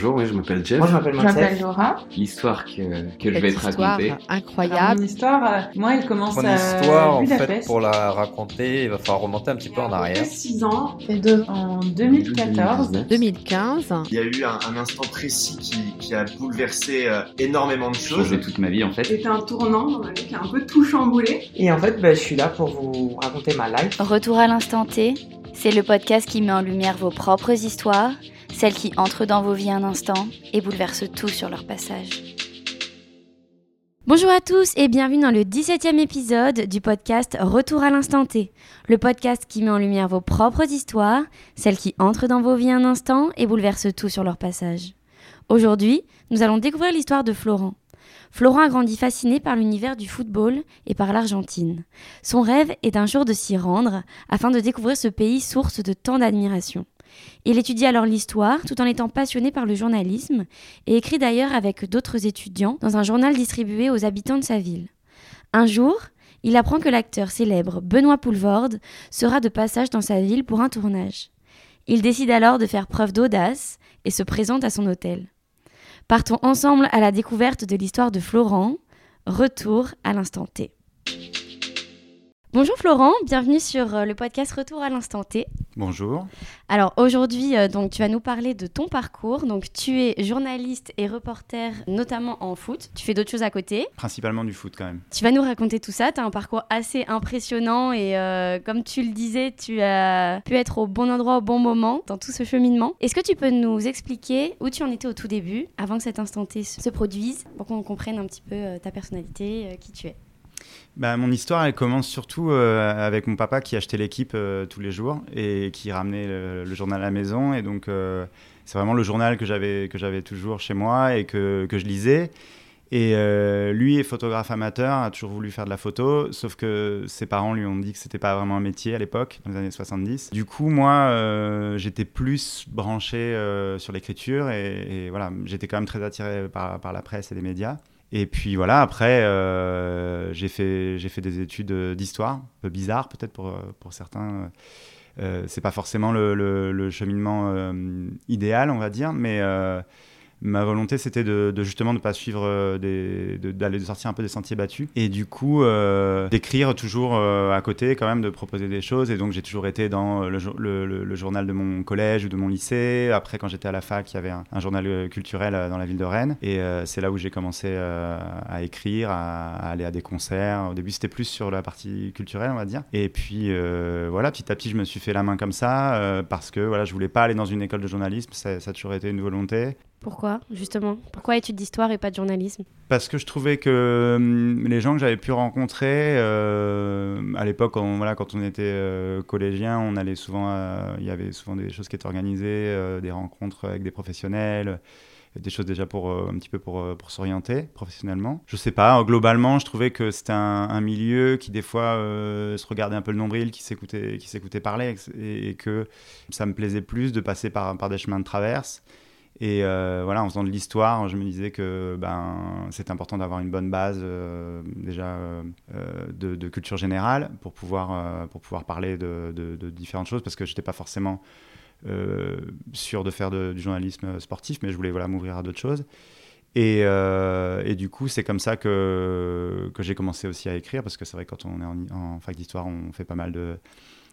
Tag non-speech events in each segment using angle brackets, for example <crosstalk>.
bonjour, oui, je m'appelle Jeff. Moi, je m'appelle Je m'appelle Mathilde. Laura. L'histoire que, que je vais te raconter. Incroyable. mon histoire, euh, moi, elle commence Mon à histoire, en fait, pour la raconter, il va falloir remonter un petit peu en arrière. 6 ans, fait deux en 2014. 2015. Il y a eu un, un instant précis qui, qui a bouleversé euh, énormément de choses. Changé toute ma vie en fait. C'était un tournant dans ma vie qui a un peu tout chamboulé. Et en fait, bah, je suis là pour vous raconter ma life. Retour à l'instant T, c'est le podcast qui met en lumière vos propres histoires, celles qui entrent dans vos vies un instant et bouleversent tout sur leur passage. Bonjour à tous et bienvenue dans le 17e épisode du podcast Retour à l'instant T, le podcast qui met en lumière vos propres histoires, celles qui entrent dans vos vies un instant et bouleversent tout sur leur passage. Aujourd'hui, nous allons découvrir l'histoire de Florent. Florent a grandi fasciné par l'univers du football et par l'Argentine. Son rêve est un jour de s'y rendre afin de découvrir ce pays source de tant d'admiration. Il étudie alors l'histoire tout en étant passionné par le journalisme et écrit d'ailleurs avec d'autres étudiants dans un journal distribué aux habitants de sa ville. Un jour, il apprend que l'acteur célèbre Benoît Poulvorde sera de passage dans sa ville pour un tournage. Il décide alors de faire preuve d'audace et se présente à son hôtel. Partons ensemble à la découverte de l'histoire de Florent. Retour à l'instant T. Bonjour Florent, bienvenue sur euh, le podcast Retour à l'instant T. Bonjour. Alors aujourd'hui, euh, donc tu vas nous parler de ton parcours. Donc tu es journaliste et reporter, notamment en foot. Tu fais d'autres choses à côté. Principalement du foot quand même. Tu vas nous raconter tout ça. Tu as un parcours assez impressionnant et euh, comme tu le disais, tu as pu être au bon endroit au bon moment dans tout ce cheminement. Est-ce que tu peux nous expliquer où tu en étais au tout début, avant que cet instant T se produise, pour qu'on comprenne un petit peu ta personnalité, qui tu es? Bah, mon histoire, elle commence surtout euh, avec mon papa qui achetait l'équipe euh, tous les jours et qui ramenait le, journal à la maison. Et donc, euh, c'est vraiment le journal que j'avais toujours chez moi et que, que je lisais. Et lui est photographe amateur, a toujours voulu faire de la photo, sauf que ses parents lui ont dit que c'était pas vraiment un métier à l'époque, dans les années 70. Du coup, moi, j'étais plus branché sur l'écriture et, voilà, j'étais quand même très attiré par la presse et les médias. Et puis voilà, après, euh, j'ai fait, fait des études d'histoire, un peu bizarre peut-être pour, pour certains. Euh, c'est pas forcément le cheminement euh, idéal, on va dire, mais euh, ma volonté c'était de, de justement ne pas suivre euh, de- d'aller de sortir un peu des sentiers battus. Et du coup euh, d'écrire toujours euh, à côté quand même de proposer des choses. Et donc j'ai toujours été dans le, jour- le- le- le journal de mon collège ou de mon lycée. Après quand j'étais à la fac il y avait un, journal culturel dans la ville de Rennes. Et c'est là où j'ai commencé à écrire à, aller à des concerts. Au début c'était plus sur la partie culturelle on va dire. Et puis voilà petit à petit je me suis fait la main comme ça parce que voilà je voulais pas aller dans une école de journalisme. Ça a toujours été une volonté Pourquoi, justement? Pourquoi études d'histoire et pas de journalisme? Parce que je trouvais que hum, les gens que j'avais pu rencontrer euh, à l'époque, quand, voilà, quand on était euh, collégien, on allait souvent, il y avait souvent des choses qui étaient organisées, euh, des rencontres avec des professionnels, des choses déjà pour euh, un petit peu pour, euh, s'orienter professionnellement. Je sais pas, globalement, je trouvais que c'était un, milieu qui des fois euh, se regardait un peu le nombril, qui s'écoutait, qui s'écoutait parler, et, que ça me plaisait plus de passer par des chemins de traverse. Et euh, voilà, en faisant de l'histoire, je me disais que ben, c'est important d'avoir une bonne base euh, déjà euh, de, culture générale pour pouvoir, pour pouvoir parler de, différentes choses parce que je n'étais pas forcément sûr de faire du journalisme sportif, mais je voulais voilà, m'ouvrir à d'autres choses. Et, du coup, c'est comme ça que, j'ai commencé aussi à écrire parce que c'est vrai quand on est en fac d'histoire, on fait pas mal de,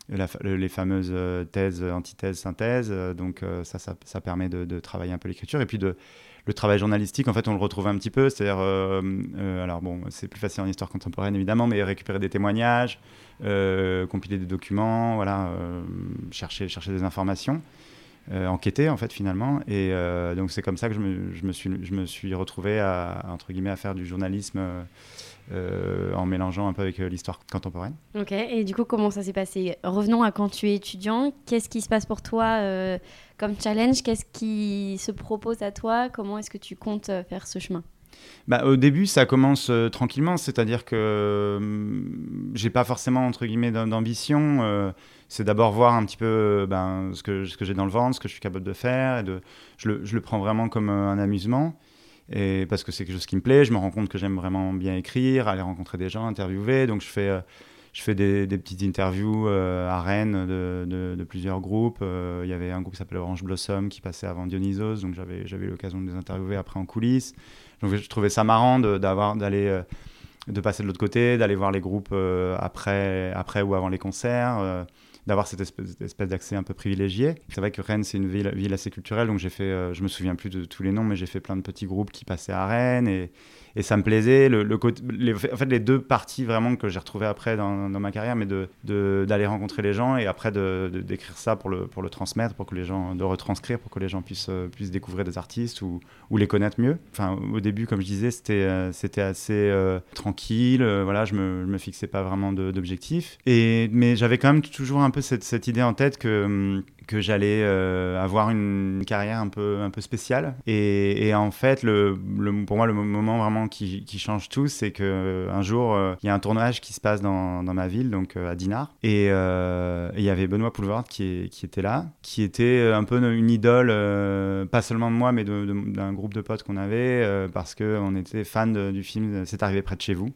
les fameuses euh, thèses, antithèses, synthèses. euh, Donc euh, ça, ça, permet de, travailler un peu l'écriture. Et puis de, le travail journalistique, en fait, on le retrouve un petit peu. C'est-à-dire, euh, euh, alors bon, c'est plus facile en histoire contemporaine évidemment, mais récupérer des témoignages, euh, compiler des documents, voilà, euh, chercher, chercher des informations. euh, enquêter en fait finalement et euh, donc c'est comme ça que je me, je me suis je me suis retrouvé à entre guillemets à faire du journalisme euh, euh, en mélangeant un peu avec euh, l'histoire contemporaine Ok, et du coup, comment ça s'est passé? Revenons à quand tu es étudiant. Qu'est-ce qui se passe pour toi euh, comme challenge? Qu'est-ce qui se propose à toi? Comment est-ce que tu comptes euh, faire ce chemin? Bah, au début, ça commence euh, tranquillement, c'est-à-dire que hum, j'ai pas forcément entre guillemets d'am- d'ambition. euh, c'est d'abord voir un petit peu euh, ben, ce que, ce que j'ai dans le ventre, ce que je suis capable de faire. Et de, je, le, je le prends vraiment comme euh, un amusement. Et parce que c'est quelque chose qui me plaît, je me rends compte que j'aime vraiment bien écrire, aller rencontrer des gens, interviewer. Donc je fais, euh, je fais des, petites interviews euh, à Rennes de, de- plusieurs groupes. Euh, Il y avait un groupe qui s'appelait Orange Blossom qui passait avant Dionysos, donc j'avais eu l'occasion de les interviewer après en coulisses. Donc je trouvais ça marrant d'aller de passer de l'autre côté, d'aller voir les groupes après, après ou avant les concerts, d'avoir cette espèce, d'accès un peu privilégié. C'est vrai que Rennes, c'est une ville, assez culturelle, donc j'ai fait, euh, je me souviens plus de tous les noms, mais j'ai fait plein de petits groupes qui passaient à Rennes et, et ça me plaisait. En fait, les deux parties vraiment que j'ai retrouvées après dans, ma carrière, mais de, de- d'aller rencontrer les gens et après d'écrire ça pour le, pour le transmettre, pour que les gens, de retranscrire, pour que les gens puissent, euh, puissent découvrir des artistes ou, ou les connaître mieux. Enfin, au début, comme je disais, c'était, euh, assez tranquille. voilà, je me, je me fixais pas vraiment d'objectifs. Mais j'avais quand même toujours un peu cette, idée en tête que, hum, que j'allais euh, avoir une carrière un peu, un peu spéciale. Et, en fait, le, pour moi, le mo- moment vraiment qui, change tout, c'est qu'un jour, euh, il y a un tournage qui se passe dans, dans ma ville, donc euh, à Dinard. Et euh, il y avait Benoît Poulvord qui, était là, qui était un peu une idole, euh, pas seulement de moi, mais d'un groupe de potes qu'on avait, euh, parce qu'on était fan du film C'est arrivé près de chez vous,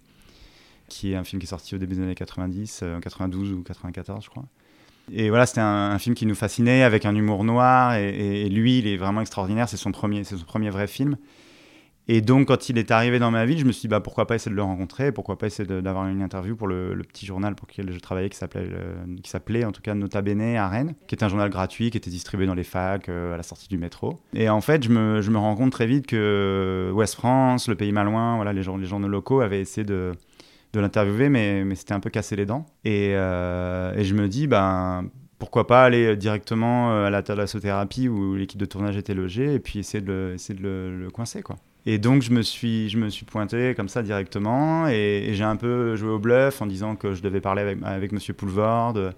qui est un film qui est sorti au début des années 90, euh, en 92 ou 94, je crois. Et voilà, c'était un, film qui nous fascinait, avec un humour noir, et, lui, il est vraiment extraordinaire, c'est son premier, c'est son premier vrai film. Et donc, quand il est arrivé dans ma ville, je me suis dit, bah, pourquoi pas essayer de le rencontrer, pourquoi pas essayer d'avoir une interview pour le, petit journal pour lequel je travaillais, qui s'appelait, euh, qui s'appelait en tout cas Nota Bene à Rennes, qui était un journal gratuit, qui était distribué dans les facs, euh, à la sortie du métro. Et en fait, je me, rends compte très vite que Ouest France, le pays malouin, voilà, les, les journaux locaux avaient essayé de, de l'interviewer, mais, mais c'était un peu cassé les dents. Et, euh, et je me dis, ben, pourquoi pas aller directement euh, à la thalassothérapie où l'équipe de tournage était logée et puis essayer de le, essayer de le, coincer, quoi. Et donc, je me suis, je me suis pointé comme ça directement et, j'ai un peu joué au bluff en disant que je devais parler avec, avec Monsieur Poulvord euh,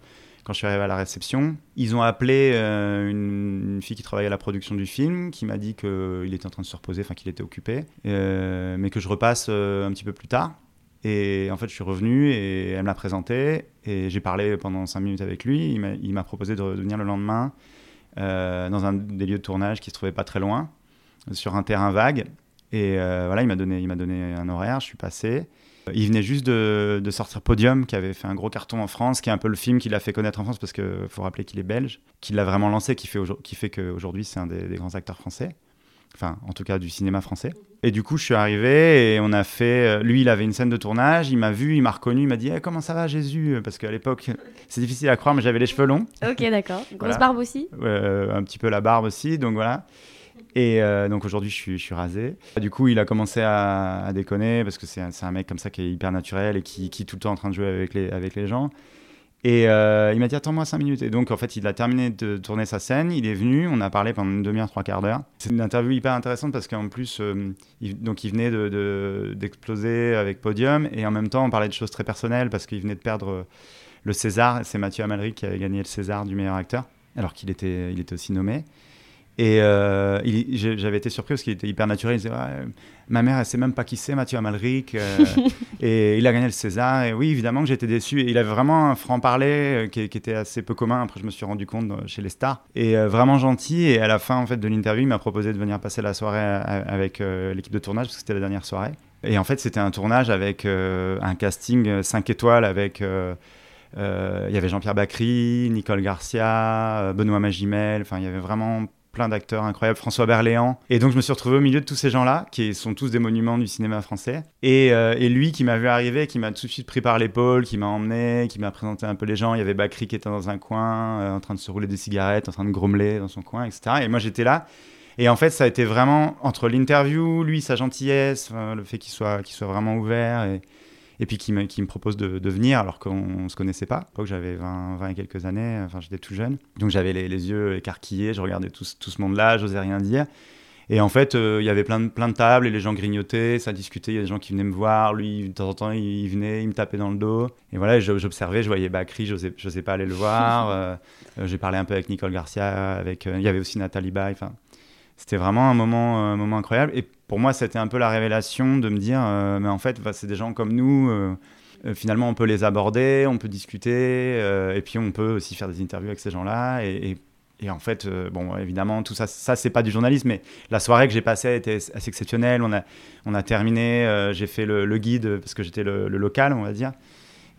quand je suis arrivé à la réception. Ils ont appelé une, fille qui travaillait à la production du film qui m'a dit qu'il était en train de se reposer, enfin qu'il était occupé, mais que je repasse un petit peu plus tard. Et en fait, je suis revenu et elle me l'a présenté et j'ai parlé pendant cinq minutes avec lui. Il m'a- proposé de, de venir le lendemain euh, dans un des lieux de tournage qui se trouvait pas très loin, sur un terrain vague. Et euh, voilà, il m'a donné, donné un horaire, je suis passé. Il venait juste de, sortir Podium, qui avait fait un gros carton en France, qui est un peu le film qui l'a fait connaître en France, parce qu'il faut rappeler qu'il est belge, qui l'a vraiment lancé, qui fait, qu'aujourd'hui c'est un des grands acteurs français, enfin en tout cas du cinéma français. Et du coup, je suis arrivé et on a fait. Lui, il avait une scène de tournage, il m'a vu, il m'a reconnu, il m'a dit Eh, Comment ça va, Jésus? Parce qu'à l'époque, c'est difficile à croire, mais j'avais les cheveux longs. Ok, d'accord. Grosse Voilà. barbe aussi? Euh, un petit peu la barbe aussi, donc voilà. Et euh, donc aujourd'hui, je suis, je suis rasé. Du coup, il a commencé à, à déconner parce que c'est un, mec comme ça qui est hyper naturel et qui, qui est tout le temps en train de jouer avec les, avec les gens. Et euh, il m'a dit Attends-moi 5 minutes. Et donc, en fait, il a terminé de tourner sa scène, il est venu, on a parlé pendant une demi-heure, trois quarts d'heure. C'est une interview hyper intéressante parce qu'en plus, euh, il, donc, il venait de- de- d'exploser avec Podium et en même temps, on parlait de choses très personnelles parce qu'il venait de perdre euh, le César. C'est Mathieu Amalric qui avait gagné le César du meilleur acteur alors qu'il était, il était aussi nommé. Et j'avais été surpris parce qu'il était hyper naturel. Il disait Ouais, Ma mère, elle sait même pas qui c'est, Mathieu Amalric. euh, <laughs> et il a gagné le César. Et oui, évidemment que j'étais déçu. Et il avait vraiment un franc-parler euh, qui, qui était assez peu commun. Après, je me suis rendu compte euh, chez les stars. Et vraiment gentil. Et à la fin en fait, de l'interview, il m'a proposé de venir passer la soirée avec l'équipe de tournage parce que c'était la dernière soirée. Et en fait, c'était un tournage avec un casting 5 étoiles avec. il y avait Jean-Pierre Bacry, Nicole Garcia, Benoît Magimel, enfin il y avait vraiment plein d'acteurs incroyables, François Berléand. Et donc je me suis retrouvé au milieu de tous ces gens-là, qui sont tous des monuments du cinéma français. Et, euh, et lui qui m'a vu arriver, qui m'a tout de suite pris par l'épaule, qui m'a emmené, qui m'a présenté un peu les gens. Il y avait Bacry qui était dans un coin, euh, en train de se rouler des cigarettes, en train de grommeler dans son coin, etc. Et moi j'étais là. Et en fait, ça a été vraiment entre l'interview, lui, sa gentillesse, le fait qu'il soit, qu'il soit vraiment ouvert et, et puis qui me, qui me propose de, de venir alors qu'on ne se connaissait pas. À l'époque, j'avais 20, 20 et quelques années, enfin j'étais tout jeune. Donc j'avais les, les yeux écarquillés, je regardais tout, ce- tout ce monde-là, j'osais rien dire. Et en fait, euh, il y avait plein de, plein de tables et les gens grignotaient, ça discutait, il y a des gens qui venaient me voir, lui, de temps en temps, il, il venait, il me tapait dans le dos. Et voilà, j'observais, je voyais Bakri, je n'osais pas aller le voir. <laughs> Euh, euh, J'ai parlé un peu avec Nicole Garcia, avec, euh, il y avait aussi Nathalie Baye, enfin... C'était vraiment un moment, un moment incroyable. Et pour moi, c'était un peu la révélation de me dire, euh, mais en fait, c'est des gens comme nous. euh, euh, finalement, on peut les aborder, on peut discuter, euh, et puis on peut aussi faire des interviews avec ces gens-là. Et, et- en fait, euh, bon, évidemment, tout ça, ça c'est pas du journalisme, mais la soirée que j'ai passée était assez exceptionnelle. On a, on a terminé, euh, j'ai fait le, guide parce que j'étais le local, on va dire.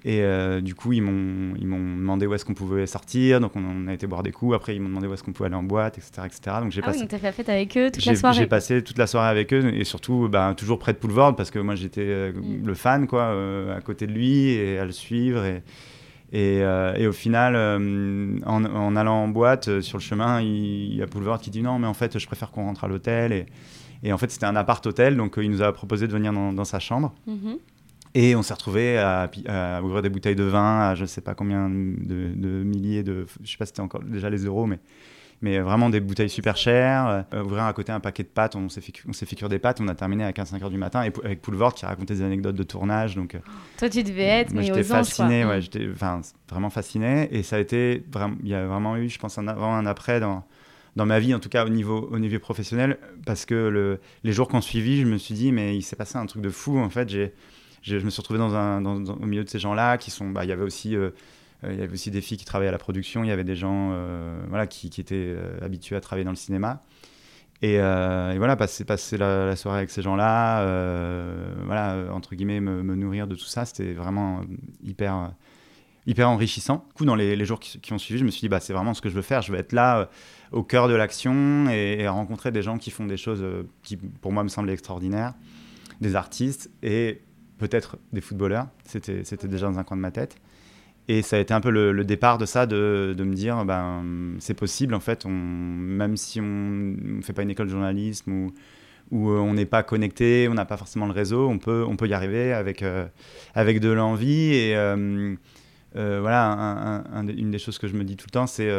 Et euh, du coup, ils m'ont, ils m'ont demandé où est-ce qu'on pouvait sortir. Donc, on, a été boire des coups. Après, ils m'ont demandé où est-ce qu'on pouvait aller en boîte, etc. etc. Donc, j'ai ah passé. oui, donc t'as fait la fête avec eux toute la soirée. j'ai passé toute la soirée avec eux et surtout bah, toujours près de Poulvord parce que moi j'étais euh, Mm. le fan quoi, euh, à côté de lui et à le suivre. Et, et, et au final, en, en allant en boîte, sur le chemin, il, y a Poulvord qui dit non, mais en fait, je préfère qu'on rentre à l'hôtel. Et, et en fait, c'était un appart-hôtel, donc euh, il nous a proposé de venir dans, dans sa chambre. Mhm. Et on s'est retrouvé à, ouvrir des bouteilles de vin à je sais pas combien de, de milliers de. Je sais pas si c'était encore déjà les euros, mais, mais vraiment des bouteilles super chères. Euh, ouvrir à côté un paquet de pâtes, on s'est fait, cu- on s'est fait cuire des pâtes, on a terminé à 15-5 heures du matin et, avec Poulvord qui racontait des anecdotes de tournage. Donc, euh, Toi, tu devais être, moi mais j'étais fasciné, ouais, Mm. j'étais vraiment fasciné. Et ça a été. Il y a vraiment eu, je pense, un avant, un après dans dans ma vie, en tout cas au niveau, au niveau professionnel, parce que le, les jours qu'on suivi, je me suis dit, mais il s'est passé un truc de fou. En fait, j'ai, je me suis retrouvé dans un, au milieu de ces gens-là qui sont. bah, Il y avait aussi. euh, euh, il y avait aussi des filles qui travaillaient à la production, il y avait des gens euh, voilà, qui, qui étaient habitués à travailler dans le cinéma. Et, et voilà, passer, passer la, soirée avec ces gens-là, voilà, entre guillemets, me, nourrir de tout ça, c'était vraiment hyper, hyper enrichissant. Du coup, dans les, jours qui, qui ont suivi, je me suis dit, bah, c'est vraiment ce que je veux faire. Je veux être là, au cœur de l'action, et, et rencontrer des gens qui font des choses qui, pour moi, me semblaient extraordinaires, des artistes et peut-être des footballeurs. C'était, déjà dans un coin de ma tête. Et ça a été un peu le, départ de ça, de, me dire, ben, c'est possible, en fait, même si on ne fait pas une école de journalisme ou, euh, on n'est pas connecté, on n'a pas forcément le réseau, on peut, on peut y arriver avec, euh, avec de l'envie. Et euh, voilà, une des choses que je me dis tout le temps, c'est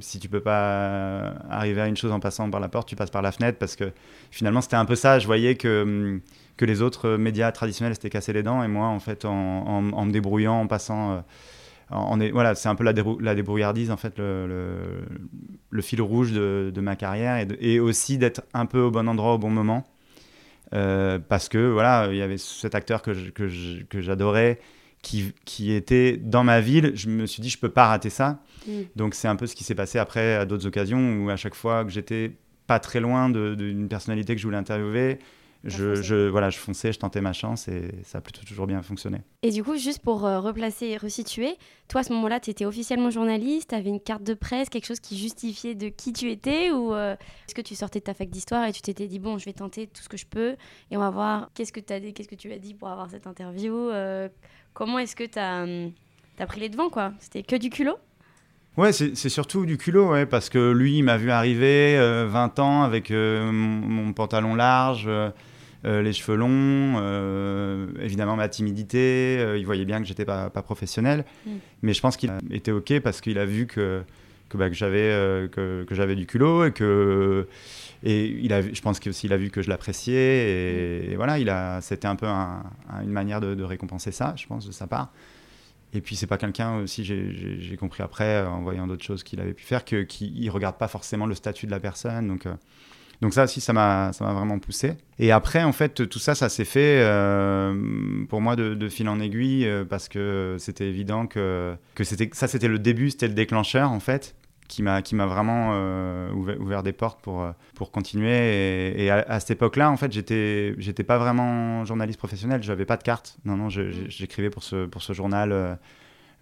si tu peux pas arriver à une chose en passant par la porte, tu passes par la fenêtre, parce que finalement c'était un peu ça. Je voyais que, hum, que les autres médias traditionnels s'étaient cassés les dents, et moi, en fait, en, en- en me débrouillant, en passant... euh, en- voilà, c'est un peu la, débrou- la débrouillardise, en fait, le, le- le fil rouge de, de ma carrière, et, de- et aussi d'être un peu au bon endroit au bon moment. Euh, parce que voilà, il y avait cet acteur que j'adorais qui, qui était dans ma ville. Je me suis dit, je peux pas rater ça. Mm. Donc c'est un peu ce qui s'est passé après à d'autres occasions où à chaque fois que j'étais pas très loin d'une personnalité que je voulais interviewer, je, voilà, je fonçais, je tentais ma chance et ça a plutôt toujours bien fonctionné. Et du coup, juste pour euh, replacer et resituer, toi à ce moment-là, tu étais officiellement journaliste, tu avais une carte de presse, quelque chose qui justifiait de qui tu étais ou euh, est-ce que tu sortais de ta fac d'histoire et tu t'étais dit bon, je vais tenter tout ce que je peux et on va voir qu'est-ce que, t'as dit, qu'est-ce que tu as dit pour avoir cette interview euh, Comment est-ce que tu as, pris les devants quoi? C'était que du culot? Ouais, c'est c'est surtout du culot, ouais, parce que lui, il m'a vu arriver, euh, 20 ans, avec euh, mon, mon pantalon large, euh, euh, les cheveux longs, euh, évidemment ma timidité, euh, il voyait bien que j'étais pas, pas professionnel, Mm. mais je pense qu'il été OK parce qu'il a vu que, que, bah, que j'avais que, que j'avais du culot et que et il a je pense qu'il a vu que je l'appréciais et, et voilà il a c'était un peu un- un- une manière de, de récompenser ça je pense de sa part et puis c'est pas quelqu'un aussi j'ai- compris après en voyant d'autres choses qu'il avait pu faire que qu'il il regarde pas forcément le statut de la personne donc donc ça aussi ça m'a vraiment poussé. Et après en fait tout ça ça s'est fait euh, pour moi de, fil en aiguille euh, parce que c'était évident que que ça c'était le début c'était le déclencheur en fait qui m'a vraiment euh, ouvert, ouvert des portes pour euh, pour continuer. Et, à, cette époque-là en fait j'étais pas vraiment journaliste professionnel j'avais pas de carte. Non non j'écrivais pour ce pour ce journal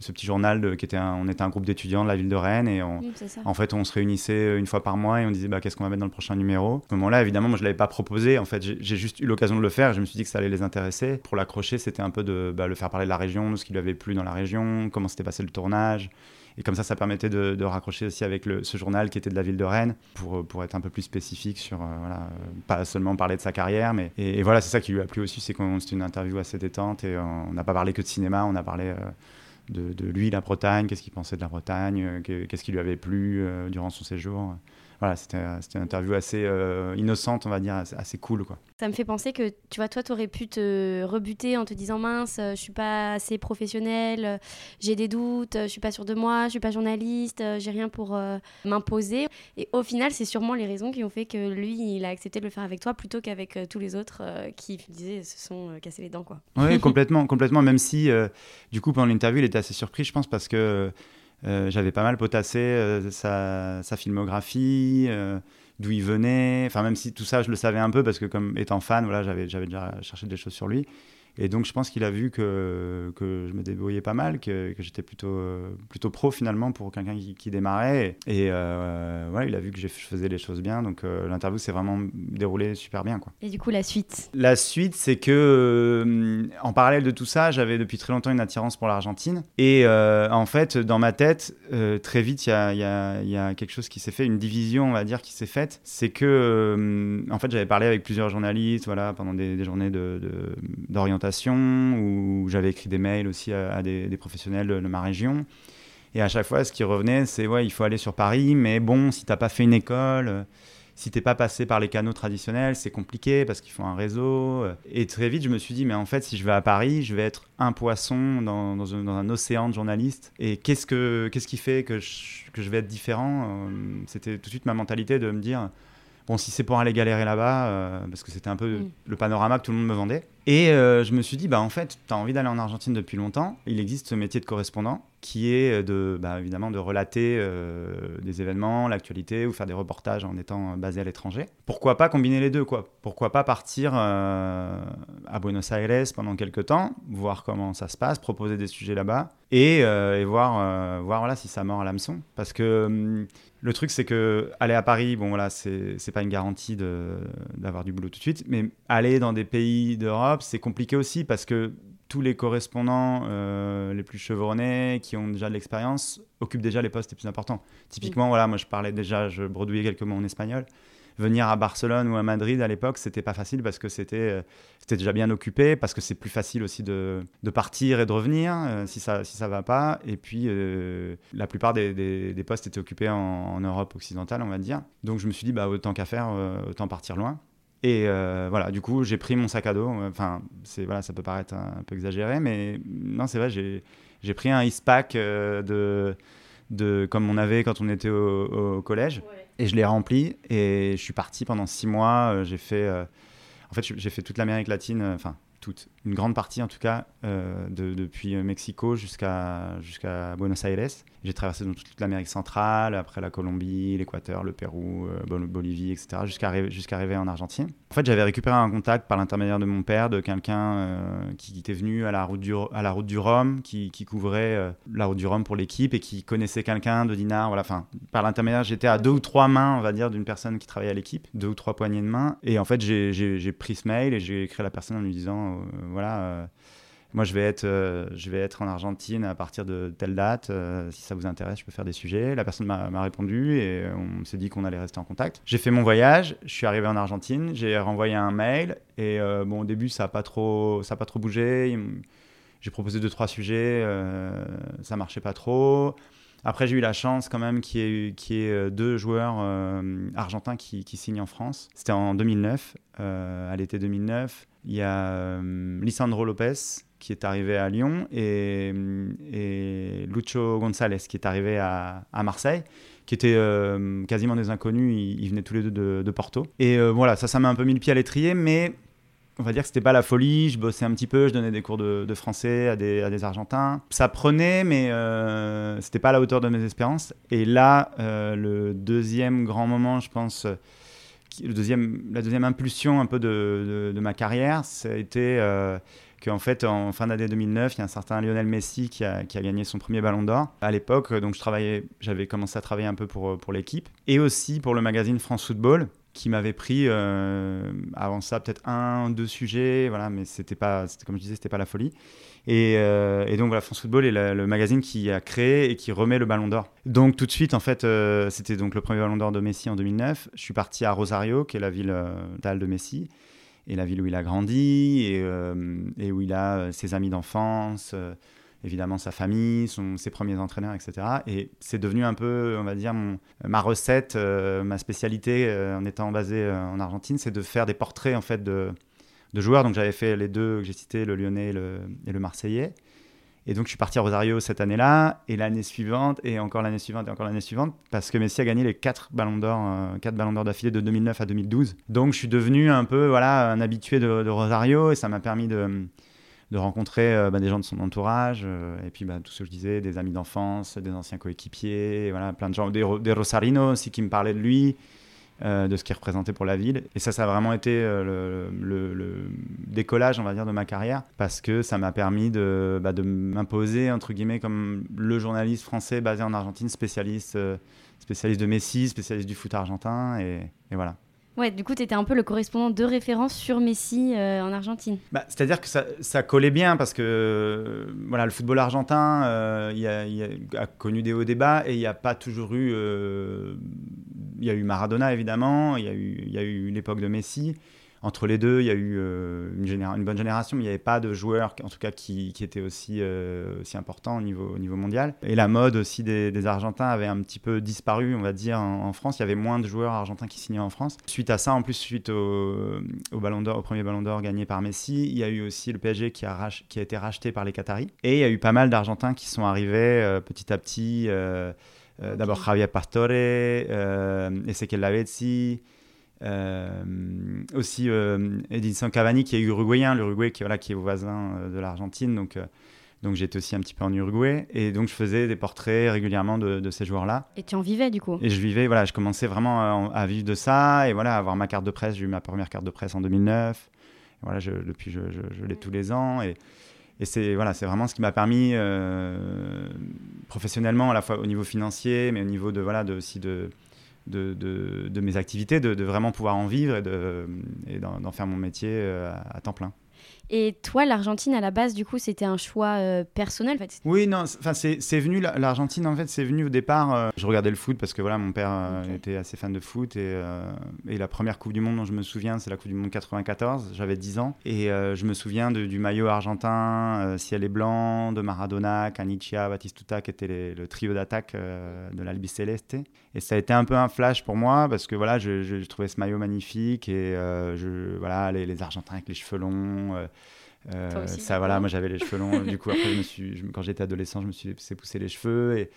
ce petit journal de- qui était un- on était un groupe d'étudiants de la ville de Rennes et on, en fait, on se réunissait une fois par mois et on disait bah, qu'est-ce qu'on va mettre dans le prochain numéro. À ce moment-là, évidemment, moi je l'avais pas proposé. En fait, j'ai juste eu l'occasion de le faire. et Je me suis dit que ça allait les intéresser. Pour l'accrocher, c'était un peu de bah, le faire parler de la région, de ce qui lui avait plu dans la région, comment s'était passé le tournage. Et comme ça, ça permettait de, de raccrocher aussi avec le- ce journal qui était de la ville de Rennes pour, euh, pour être un peu plus spécifique sur, euh, voilà, euh, pas seulement parler de sa carrière. Mais, et, et voilà, c'est ça qui lui a plu aussi, c'est qu'on c'était une interview assez détente et on n'a pas parlé que de cinéma, on a parlé euh, de, lui, la Bretagne, qu'est-ce qu'il pensait de la Bretagne, euh, que- qu'est-ce qui lui avait plu euh, durant son séjour. Voilà, c'était une interview assez euh, innocente, on va dire, assez, assez cool. Quoi. Ça me fait penser que, tu vois, toi, tu aurais pu te rebuter en te disant mince, euh, je suis pas assez professionnel, euh, j'ai des doutes, je suis pas sûre de moi, je suis pas journaliste, j'ai rien pour euh, m'imposer. Et au final, c'est sûrement les raisons qui ont fait que lui, il a accepté de le faire avec toi plutôt qu'avec tous les autres euh, qui disaient se sont cassés les dents, quoi. Oui, <laughs> complètement, complètement. Même si, du coup, pendant l'interview, il était assez surpris, je pense, parce que j'avais pas mal potassé euh, sa, sa filmographie, euh, d'où il venait. Enfin, même si tout ça, je le savais un peu, parce que comme étant fan, voilà, j'avais déjà cherché des choses sur lui. Et donc, je pense qu'il a vu que, que je me débrouillais pas mal, que, que j'étais plutôt, plutôt pro finalement pour quelqu'un qui, qui démarrait. Et euh, ouais, il a vu que je faisais les choses bien. Donc, euh, l'interview s'est vraiment déroulée super bien. Quoi. Et du coup, la suite? La suite, c'est que euh, en parallèle de tout ça, j'avais depuis très longtemps une attirance pour l'Argentine. Et euh, en fait, dans ma tête, très vite, il y a, y a- y a quelque chose qui s'est fait, une division, on va dire, qui s'est faite. C'est que, en fait, j'avais parlé avec plusieurs journalistes voilà, pendant des, des journées de- de- où j'avais écrit des mails aussi à, à des, des professionnels de, de ma région. Et à chaque fois, ce qui revenait, c'est ouais, il faut aller sur Paris, mais bon, si t'as pas fait une école, si t'es pas passé par les canaux traditionnels, c'est compliqué parce qu'il faut un réseau. Et très vite, je me suis dit, mais en fait, si je vais à Paris, je vais être un poisson dans, dans un, dans un océan de journalistes. Et qu'est-ce que qu'est-ce qui fait que je, que je vais être différent? Euh, C'était tout de suite ma mentalité de me dire. Bon, si c'est pour aller galérer là-bas, euh, parce que c'était un peu Mm. le panorama que tout le monde me vendait. Et euh, je me suis dit, bah en fait, tu as envie d'aller en Argentine depuis longtemps. Il existe ce métier de correspondant qui est de, bah, évidemment, de relater euh, des événements, l'actualité ou faire des reportages en étant basé à l'étranger. Pourquoi pas combiner les deux, quoi? Pourquoi pas partir euh, à Buenos Aires pendant quelques temps, voir comment ça se passe, proposer des sujets là-bas et, euh, et voir, euh, voir voilà, si ça mord à l'hameçon. Parce que hum, le truc, c'est que aller à Paris, bon voilà, c'est pas une garantie d'avoir du boulot tout de suite, mais aller dans des pays d'Europe, c'est compliqué aussi parce que tous les correspondants euh, les plus chevronnés, qui ont déjà de l'expérience, occupent déjà les postes les plus importants. Typiquement, voilà, moi je parlais déjà, je bredouillais quelques mots en espagnol. Venir à Barcelone ou à Madrid à l'époque, c'était pas facile parce que c'était euh, c'était déjà bien occupé, parce que c'est plus facile aussi de, de partir et de revenir euh, si ça si ça va pas. Et puis la plupart des, des- des postes étaient occupés en, en Europe occidentale, on va dire. Donc je me suis dit bah autant qu'à faire, autant partir loin. Et euh, voilà, du coup, j'ai pris mon sac à dos. Enfin, c'est voilà, ça peut paraître un, peu exagéré, mais non, c'est vrai, j'ai j'ai pris un Eastpak euh, de de comme on avait quand on était au, au collège, et je l'ai rempli. Et je suis parti pendant six mois. euh, J'ai fait, euh, en fait, j'ai fait toute l'Amérique latine, euh, enfin toute, une grande partie en tout cas, euh, de- depuis euh, Mexico jusqu'à jusqu'à Buenos Aires. J'ai traversé donc toute l'Amérique centrale, après la Colombie, l'Équateur, le Pérou, euh, Bol- Bolivie, etc., jusqu'à jusqu'à arriver en Argentine. En fait, j'avais récupéré un contact par l'intermédiaire de mon père, de quelqu'un qui était venu à la route du, à la route du Rhum, qui, couvrait la route du Rhum pour l'équipe et qui connaissait quelqu'un de Dinard. Voilà, enfin, par l'intermédiaire, j'étais à deux ou trois mains, on va dire, d'une personne qui travaillait à l'équipe, deux ou trois poignées de main. Et en fait, j'ai- pris ce mail et j'ai écrit à la personne en lui disant, voilà. euh, moi, je vais, être, euh, je vais être en Argentine à partir de telle date. euh, si ça vous intéresse, je peux faire des sujets. La personne m'a répondu et on s'est dit qu'on allait rester en contact. J'ai fait mon voyage, je suis arrivé en Argentine, j'ai renvoyé un mail et bon, au début, ça n'a pas, trop- pas trop bougé. J'ai proposé deux, trois sujets, ça marchait pas trop. Après, j'ai eu la chance quand même qu'il y ait, deux joueurs argentins qui, signent en France. C'était en 2009, euh, à l'été 2009. Il y a euh, Lisandro Lopez qui est arrivé à Lyon et, et Lucho González qui est arrivé à, Marseille, qui étaient euh, quasiment des inconnus. Ils, venaient tous les deux de, Porto. Et euh, voilà, ça, ça m'a un peu mis le pied à l'étrier, mais on va dire que c'était pas la folie. Je bossais un petit peu, je donnais des cours de, français à des, à des Argentins. Ça prenait, mais c'était pas à la hauteur de mes espérances. Et là, le deuxième grand moment, je pense, la deuxième impulsion un peu de, ma carrière, été euh, qu'en fait, en fin d'année 2009, il y a un certain Lionel Messi qui a, gagné son premier ballon d'or. À l'époque, euh, donc je travaillais, j'avais commencé à travailler un peu pour, pour l'équipe et aussi pour le magazine France Football qui m'avait pris euh, avant ça peut-être un deux sujets voilà mais c'était pas c'était comme je disais c'était pas la folie et, euh, et donc voilà France Football est le magazine qui a créé et qui remet le Ballon d'Or donc tout de suite en fait euh, c'était donc le premier Ballon d'Or de Messi en 2009 je suis parti à Rosario qui est la ville euh, natale de Messi et la ville où il a grandi et, euh, où il a euh, ses amis d'enfance euh, évidemment sa famille, ses premiers entraîneurs, etc. Et c'est devenu un peu, on va dire, ma recette, euh, ma spécialité euh, en étant basé euh, en Argentine, c'est de faire des portraits en fait de, de joueurs. Donc j'avais fait les deux que j'ai cités, le Lyonnais et le, Marseillais. Et donc je suis parti à Rosario cette année-là, et l'année suivante, et encore l'année suivante, et encore l'année suivante, parce que Messi a gagné les quatre ballons d'or, euh, quatre ballons d'or d'affilée de 2009 à 2012. Donc je suis devenu un peu, voilà, un habitué de, Rosario, et ça m'a permis de de rencontrer euh, bah, des gens de son entourage, euh, et puis bah, tout ce que je disais, des amis d'enfance, des anciens coéquipiers, voilà, plein de gens, des, Ro- des Rosarinos aussi qui me parlaient de lui, euh, de ce qui représentait pour la ville. Et ça, ça a vraiment été euh, le, décollage, on va dire, de ma carrière, parce que ça m'a permis de, bah, m'imposer, entre guillemets, comme le journaliste français basé en Argentine, spécialiste, euh, spécialiste de Messi, spécialiste du foot argentin, et voilà. Ouais, du coup, tu étais un peu le correspondant de référence sur Messi euh, en Argentine. Bah, C'est-à-dire que ça, ça, collait bien parce que euh, voilà, le football argentin euh, a, y a, a, connu des hauts débats et il n'y a pas toujours eu. Il y a eu Maradona évidemment, il y a eu, y a eu l'époque de Messi entre les deux, il y a eu euh, une, bonne génération, mais il n'y avait pas de joueurs, en tout cas, qui, étaient aussi, euh, importants au niveau, au niveau mondial. Et la mode aussi des, Argentins avait un petit peu disparu, on va dire, en, France. Il y avait moins de joueurs argentins qui signaient en France. Suite à ça, en plus, suite au, premier Ballon d'Or gagné par Messi, il y a eu aussi le PSG qui a, été racheté par les Qataris. Et il y a eu pas mal d'Argentins qui sont arrivés euh, petit à petit. D'abord Javier Pastore, Ezequiel Lavezzi, aussi euh, Edinson Cavani qui est uruguayen, l'Uruguay qui, voilà, qui est voisin euh, de l'Argentine. Donc, euh, donc j'étais aussi un petit peu en Uruguay. Et donc je faisais des portraits régulièrement de, de ces joueurs-là. Et tu en vivais du coup? Et je vivais, voilà, je commençais vraiment à, à, vivre de ça. Et voilà, avoir ma carte de presse. J'ai eu ma première carte de presse en 2009. Et voilà, je, depuis, je, je, je l'ai tous les ans. Et, et c'est voilà, vraiment ce qui m'a permis euh, professionnellement, à la fois au niveau financier, mais au niveau de, voilà, de, aussi de de, mes activités, de, vraiment pouvoir en vivre et d'en faire mon métier euh, à temps plein. Et toi, l'Argentine, à la base, du coup, c'était un choix euh, personnel en fait. Oui, non, c'est venu, l'Argentine, en fait, c'est venu au départ. Euh, je regardais le foot parce que voilà, mon père euh, okay. était assez fan de foot. Et, et, la première Coupe du Monde dont je me souviens, c'est la Coupe du Monde 94. J'avais 10 ans. Et je me souviens de, du maillot argentin, ciel et blanc, de Maradona, Canicia, Batistuta, qui était les, le trio d'attaque de l'Albi Celeste. Et ça a été un peu un flash pour moi parce que voilà, je, je, je trouvais ce maillot magnifique. Et je, voilà, les, les, Argentins avec les cheveux longs. Euh, aussi, ça, voilà, moi j'avais les cheveux longs. du coup, après, je me suis, je, quand j'étais adolescent, je me suis laissé pousser les cheveux. Et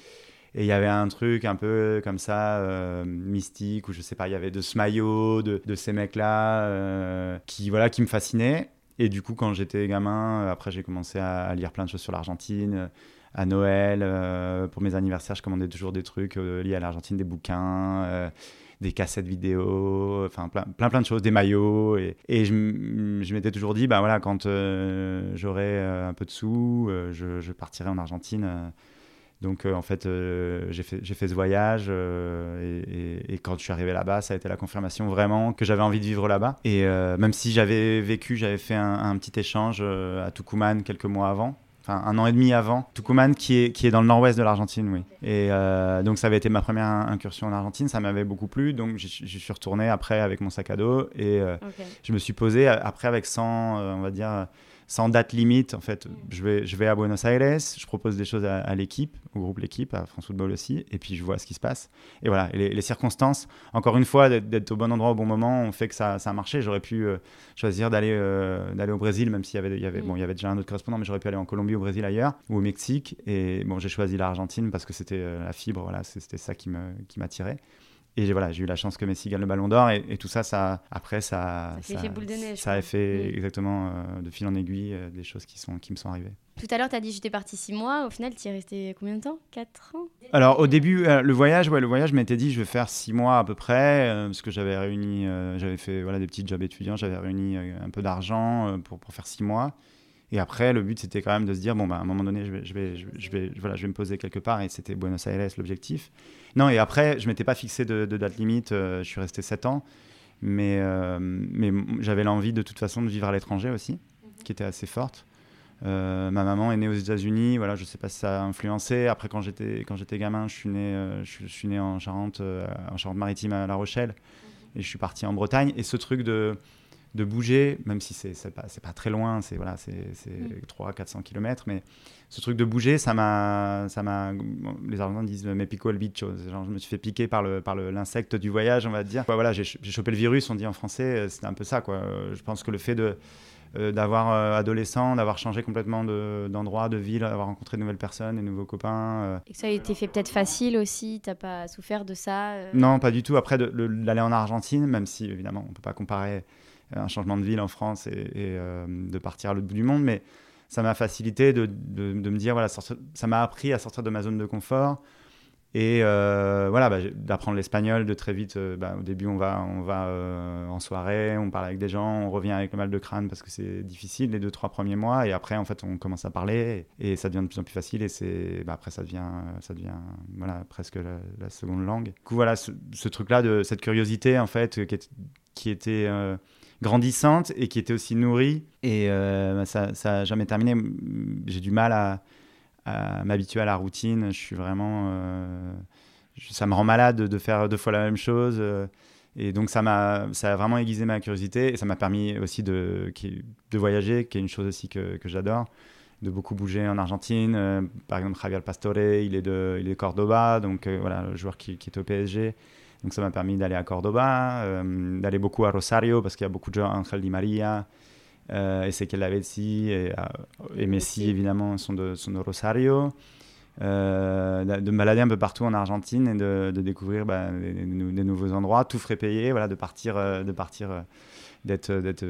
il y avait un truc un peu comme ça, euh, mystique, où je sais pas, il y avait de ce maillot, de, de ces mecs-là, euh, qui, voilà, qui me fascinaient. Et du coup, quand j'étais gamin, après, j'ai commencé à, à, lire plein de choses sur l'Argentine. À Noël, euh, pour mes anniversaires, je commandais toujours des trucs liés à l'Argentine, des bouquins des cassettes vidéo, enfin plein, plein, plein de choses, des maillots. Et, je, m'étais toujours dit, bah voilà, quand euh, j'aurai euh, un peu de sous, euh, je, je, partirai en Argentine. donc en fait, j'ai fait, ce voyage et, quand je suis arrivé là-bas, ça a été la confirmation vraiment que j'avais envie de vivre là-bas. Et même si j'avais vécu, j'avais fait un, un, petit échange à Tucumán quelques mois avant enfin un an et demi avant, Tucumán qui est, qui est dans le nord-ouest de l'Argentine, oui. Et euh, donc ça avait été ma première incursion en Argentine, ça m'avait beaucoup plu, donc je suis retourné après avec mon sac à dos et euh, okay. je me suis posé après avec 100, euh, on va dire, sans date limite. En fait, je vais, je vais à Buenos Aires, je propose des choses à, à l'équipe, au groupe L'équipe, à France Football aussi, et puis je vois ce qui se passe. Et voilà, et les, les, circonstances, encore une fois, d'être au bon endroit au bon moment, ont fait que ça, ça a marché. J'aurais pu euh, choisir d'aller euh, d'aller au Brésil, même s'il y avait, il y avait, bon, il y avait déjà un autre correspondant, mais j'aurais pu aller en Colombie, au Brésil, ailleurs, ou au Mexique. Et bon, j'ai choisi l'Argentine parce que c'était euh, la fibre, voilà, c'était ça qui m'attirait. Et voilà, j'ai eu la chance que Messi gagne le Ballon d'Or et, et, tout ça, ça après ça, ça, ça, boule de neige, ça a fait mmh. exactement euh, de fil en aiguille euh, des choses qui sont qui me sont arrivées. Tout à l'heure, tu as dit j'étais parti six mois. Au final, tu y es resté combien de temps? 4 ans? Alors au début, euh, le voyage, ouais, le voyage, je m'étais dit je vais faire six mois à peu près euh, parce que j'avais réuni, euh, j'avais fait voilà des petits jobs étudiants, j'avais réuni un peu d'argent pour pour faire six mois. Et après, le but, c'était quand même de se dire, bon, bah, à un moment donné, je vais, je vais, je vais, voilà, je vais me poser quelque part, et c'était Buenos Aires l'objectif. Non, et après, je ne m'étais pas fixé de, de, date limite, euh, je suis resté 7 ans, mais, euh, mais j'avais l'envie de toute façon de vivre à l'étranger aussi, mm -hmm. qui était assez forte. Euh, ma maman est née aux États-Unis, voilà, je ne sais pas si ça a influencé. Après, quand j'étais gamin, je suis né, je, je, suis né en Charente, en Charente-Maritime à La Rochelle, mm -hmm. et je suis parti en Bretagne. Et ce truc de de bouger, même si c'est pas, pas très loin, c'est voilà, c'est mmh. 300-400 km, mais ce truc de bouger, ça m'a, ça m'a, les Argentins disent me pico el bicho, genre je me suis fait piquer par le, par l'insecte du voyage, on va dire. Voilà, j'ai chopé le virus, on dit en français, c'était un peu ça, quoi. Je pense que le fait de euh, d'avoir euh, adolescent, d'avoir changé complètement d'endroit, de, de, ville, d'avoir rencontré de nouvelles personnes, de nouveaux copains. Euh. Et que ça a été fait peut-être facile aussi, t'as pas souffert de ça euh... Non, pas du tout. Après, d'aller en Argentine, même si évidemment on peut pas comparer un changement de ville en France et, euh, de partir à l'autre bout du monde, mais ça m'a facilité de, de, me dire, voilà, ça m'a appris à sortir de ma zone de confort Et euh, voilà, bah, d'apprendre l'espagnol de très vite. euh, bah, au début, on va, on va en soirée, on parle avec des gens, on revient avec le mal de crâne parce que c'est difficile les deux, trois premiers mois. Et après, en fait, on commence à parler et, ça devient de plus en plus facile. Et c'est, bah, après, ça devient, ça devient voilà, presque la, seconde langue. Du coup, voilà, ce, truc-là, de cette curiosité, en fait, qui, qui était grandissante et qui était aussi nourrie. Et euh, bah, ça n'a jamais terminé. J'ai du mal à m'habituer à la routine. Je suis vraiment. euh, ça me rend malade de faire deux fois la même chose. euh, et donc, ça, m'a, ça a vraiment aiguisé ma curiosité. Et ça m'a permis aussi de, de voyager, qui est une chose aussi que, que j'adore. De beaucoup bouger en Argentine. Euh, par exemple, Javier Pastore, il est de, il est de Cordoba. Donc, voilà, le joueur qui, qui est au PSG. Donc, ça m'a permis d'aller à Cordoba, euh, d'aller beaucoup à Rosario, parce qu'il y a beaucoup de joueurs, Angel Di Maria. Euh, Ezequiel Lavezzi et, euh, et Messi, évidemment, sont de, sont de Rosario. Euh, de me balader un peu partout en Argentine et de, de découvrir bah, des, des nou- des nouveaux endroits, tout frais payé, voilà, de partir, de partir d'être, d'être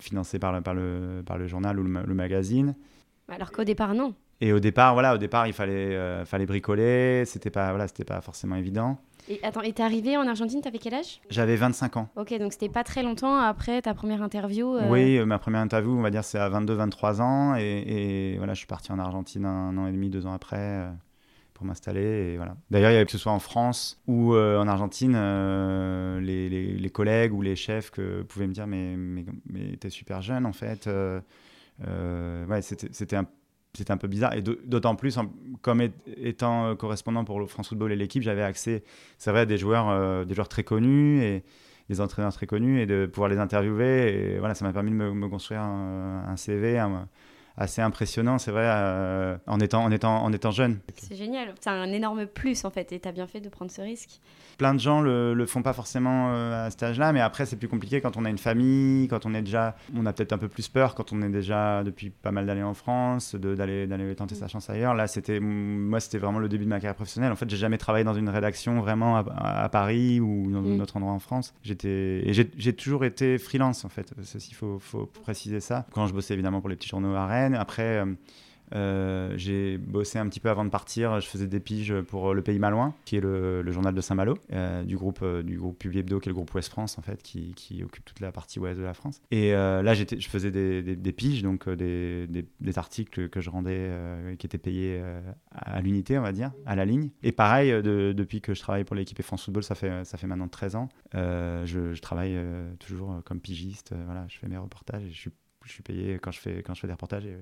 financé par le, par, le, par le journal ou le, ma- le magazine. Alors qu'au départ, non. Et au départ, voilà, au départ, il fallait, euh, fallait bricoler, c'était pas, voilà, c'était pas forcément évident. Et attends, et t'es arrivé en Argentine, t'avais quel âge? J'avais 25 ans. Ok, donc c'était pas très longtemps après ta première interview. euh, Oui, euh, ma première interview, on va dire, c'est à 22-23 ans. Et, et voilà, je suis parti en Argentine un an et demi, deux ans après euh, pour m'installer. Et voilà. D'ailleurs, il y avait que ce soit en France ou en Argentine, les, les- les collègues ou les chefs que pouvaient me dire Mais, mais, mais t'es super jeune en fait. Ouais, c'était c'était un c'était un peu bizarre. Et d'au- d'autant plus comme étant euh, correspondant pour le France Football et l'équipe j'avais accès c'est vrai à des joueurs euh, des joueurs très connus et des entraîneurs très connus et de pouvoir les interviewer. Et voilà ça m'a permis de me, construire un, CV assez impressionnant c'est vrai euh, en étant en étant en étant jeune C'est génial. C'est un énorme plus en fait, et t'as bien fait de prendre ce risque. plein de gens le, le font pas forcément euh, à cet âge-là, mais après c'est plus compliqué quand on a une famille, quand on est déjà, on a peut-être un peu plus peur quand on est déjà depuis pas mal d'années en France, d'aller d'aller tenter sa chance ailleurs. Là, c'était moi, c'était vraiment le début de ma carrière professionnelle. En fait, j'ai jamais travaillé dans une rédaction vraiment à, à Paris ou dans Mm. un autre endroit en France. J'étais et j'ai toujours été freelance en fait. Il faut, faut préciser ça. Quand je bossais évidemment pour les petits journaux à Rennes, après. euh, euh, j'ai bossé un petit peu avant de partir. Je faisais des piges pour Le Pays Malouin, qui est le, journal de Saint-Malo, euh, du groupe euh, du groupe qui est le groupe Ouest France en fait, qui, occupe toute la partie ouest de la France. Et euh, là, je faisais des, piges, donc euh, des, des, articles que je rendais, euh, qui étaient payés euh, à l'unité, on va dire, à la ligne. Et pareil, euh, de- depuis que je travaille pour l'équipe France Football, ça fait ça fait maintenant 13 ans. euh, je, travaille euh, toujours euh, comme pigiste. euh, voilà, je fais mes reportages et je suis je suis payé quand je fais quand je fais des reportages et,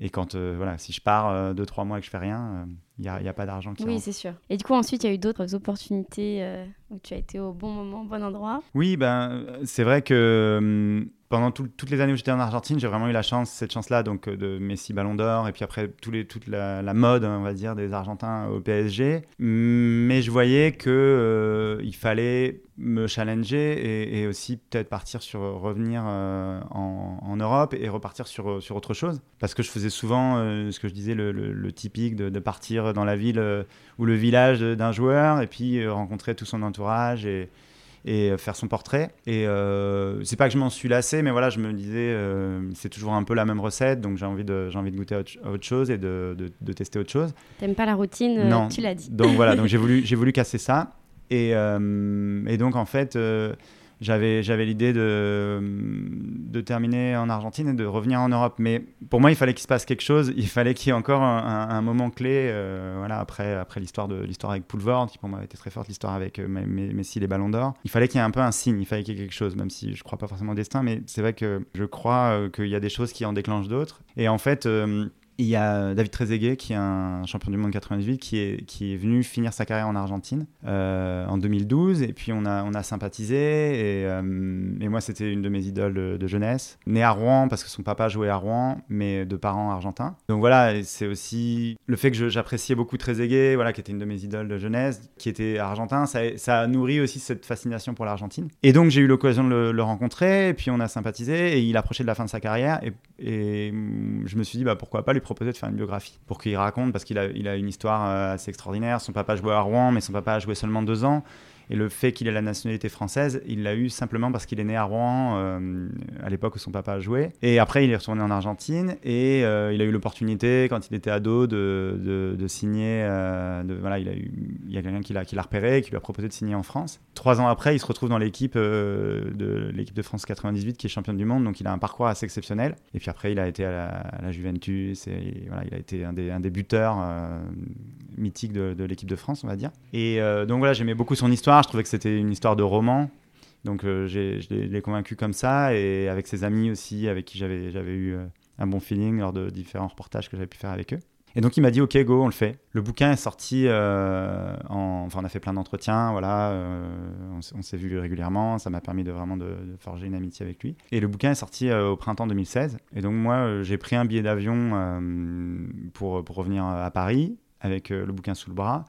et quand euh, voilà si je pars euh, deux trois mois et que je fais rien il n'y a, a pas d'argent qui Oui, c'est sûr. Et du coup, ensuite, il y a eu d'autres opportunités euh, où tu as été au bon moment, au bon endroit? Oui, ben, euh, c'est vrai que hum, pendant tout- toutes les années où j'étais en Argentine, j'ai vraiment eu la chance, cette chance-là, donc euh, de Messi Ballon d'Or, et puis après toute la, mode, on va dire, des Argentins au PSG. Mais je voyais que euh, fallait me challenger et, aussi peut-être partir sur revenir euh, en, Europe et repartir sur, autre chose. Parce que je faisais souvent ce que je disais, le, typique de, partir dans la ville ou le village d'un joueur et puis rencontrer tout son entourage et euh, faire son portrait. Et euh, c'est pas que je m'en suis lassé, mais voilà, je me disais, euh, c'est toujours un peu la même recette, donc j'ai envie de, j'ai envie de goûter à autre, à autre chose et de, de- de tester autre chose. T'aimes pas la routine, Non. tu l'as dit. Donc voilà, donc j'ai <laughs> voulu, j'ai voulu casser ça. Et, et donc en fait, j'avais, j'avais l'idée de, de terminer en Argentine et de revenir en Europe. Mais pour moi, il fallait qu'il se passe quelque chose. Il fallait qu'il y ait encore un, moment clé. euh, voilà, après, après l'histoire, de, l'histoire avec Poulvord, qui pour moi était très forte, l'histoire avec euh, Me- Me- Messi, les Ballons d'Or. Il fallait qu'il y ait un peu un signe, il fallait qu'il y ait quelque chose, même si je crois pas forcément au destin. Mais c'est vrai que je crois euh, qu'il y a des choses qui en déclenchent d'autres. Et en fait. Euh, il y a David Trezeguet, qui est un champion du monde 98, qui est, qui est venu finir sa carrière en Argentine euh, en 2012. Et puis on a, on a sympathisé. Et, euh, moi, c'était une de mes idoles de, jeunesse. Né à Rouen, parce que son papa jouait à Rouen, mais de parents argentins. Donc voilà, c'est aussi le fait que j'appréciais beaucoup Trezeguet, voilà, qui était une de mes idoles de jeunesse, qui était argentin. Ça, ça a nourri aussi cette fascination pour l'Argentine. Et donc j'ai eu l'occasion de le, rencontrer. Et puis on a sympathisé. Et il approchait de la fin de sa carrière. Et, hum, je me suis dit, bah, pourquoi pas lui proposer de faire une biographie pour qu'il raconte, parce qu'il a, a une histoire euh, assez extraordinaire. Son papa jouait à Rouen, mais son papa a joué seulement deux ans. Et le fait qu'il ait la nationalité française, il l'a eu simplement parce qu'il est né à Rouen euh, à l'époque où son papa jouait. Et après, il est retourné en Argentine et euh, il a eu l'opportunité, quand il était ado, de, de, signer. euh, voilà, il, a eu, il y a quelqu'un qui l'a, qui l'a repéré, qui lui a proposé de signer en France. Trois ans après, il se retrouve dans l'équipe de l'équipe de France 98 qui est championne du monde. Donc, il a un parcours assez exceptionnel. Et puis après, il a été à la, à la Juventus et voilà, il a été un des, un des buteurs mythiques de, l'équipe de France, on va dire. Et donc voilà, j'aimais beaucoup son histoire. Je trouvais que c'était une histoire de roman. Donc euh, je l'ai convaincu comme ça et avec ses amis aussi, avec qui j'avais eu euh, un bon feeling lors de différents reportages que j'avais pu faire avec eux. Et donc il m'a dit ok go on le fait. Le bouquin est sorti, euh, en... enfin on a fait plein d'entretiens, voilà, on, s'est vu régulièrement, ça m'a permis de vraiment de, forger une amitié avec lui. Et le bouquin est sorti au printemps 2016. Et donc moi j'ai pris un billet d'avion pour, revenir à Paris avec le bouquin sous le bras.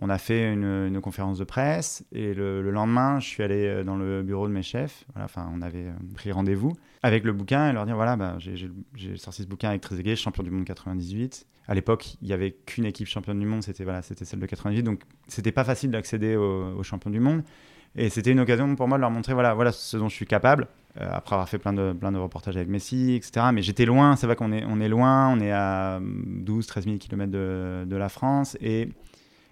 On a fait une, conférence de presse et le, le lendemain, je suis allé euh, dans le bureau de mes chefs. Enfin, on avait euh, pris rendez-vous avec le bouquin et leur dire voilà, bah, j'ai- sorti ce bouquin avec Trezeguet, champion du monde 98. À l'époque, il y avait qu'une équipe championne du monde, c'était voilà, c'était celle de 98, donc c'était pas facile d'accéder aux, aux champions du monde. Et c'était une occasion pour moi de leur montrer voilà, voilà ce dont je suis capable. euh, après avoir fait plein de, plein de reportages avec Messi, etc. Mais j'étais loin, c'est vrai qu'on est, on est loin, on est à 12-13 000 km de, de la France. Et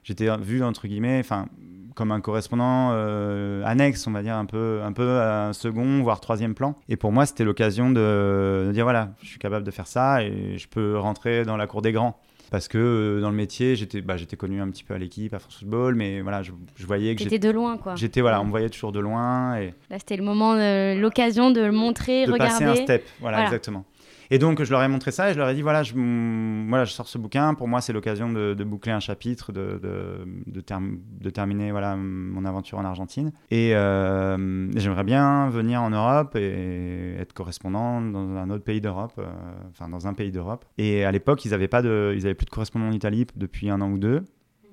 j'étais vu entre guillemets enfin comme un correspondant euh, annexe on va dire un peu un peu à un second voire troisième plan et pour moi c'était l'occasion de, de dire voilà je suis capable de faire ça et je peux rentrer dans la cour des grands parce que euh, dans le métier j'étais bah, connu un petit peu à l'équipe à France Football mais voilà je, je voyais que j'étais de loin, quoi. j'étais voilà on me voyait toujours de loin et Là, c'était le moment, de- l'occasion de le montrer, de regarder. passer un step. Voilà, Voilà. exactement. Et donc, je leur ai montré ça et je leur ai dit voilà, je, mm, voilà, je sors ce bouquin. Pour moi, c'est l'occasion de, de boucler un chapitre, de, de, de, term- de terminer voilà, mon aventure en Argentine. Et euh, j'aimerais bien venir en Europe et être correspondant dans un autre pays d'Europe, euh, enfin, dans un pays d'Europe. Et à l'époque, ils n'avaient plus de correspondant en Italie depuis un an ou deux.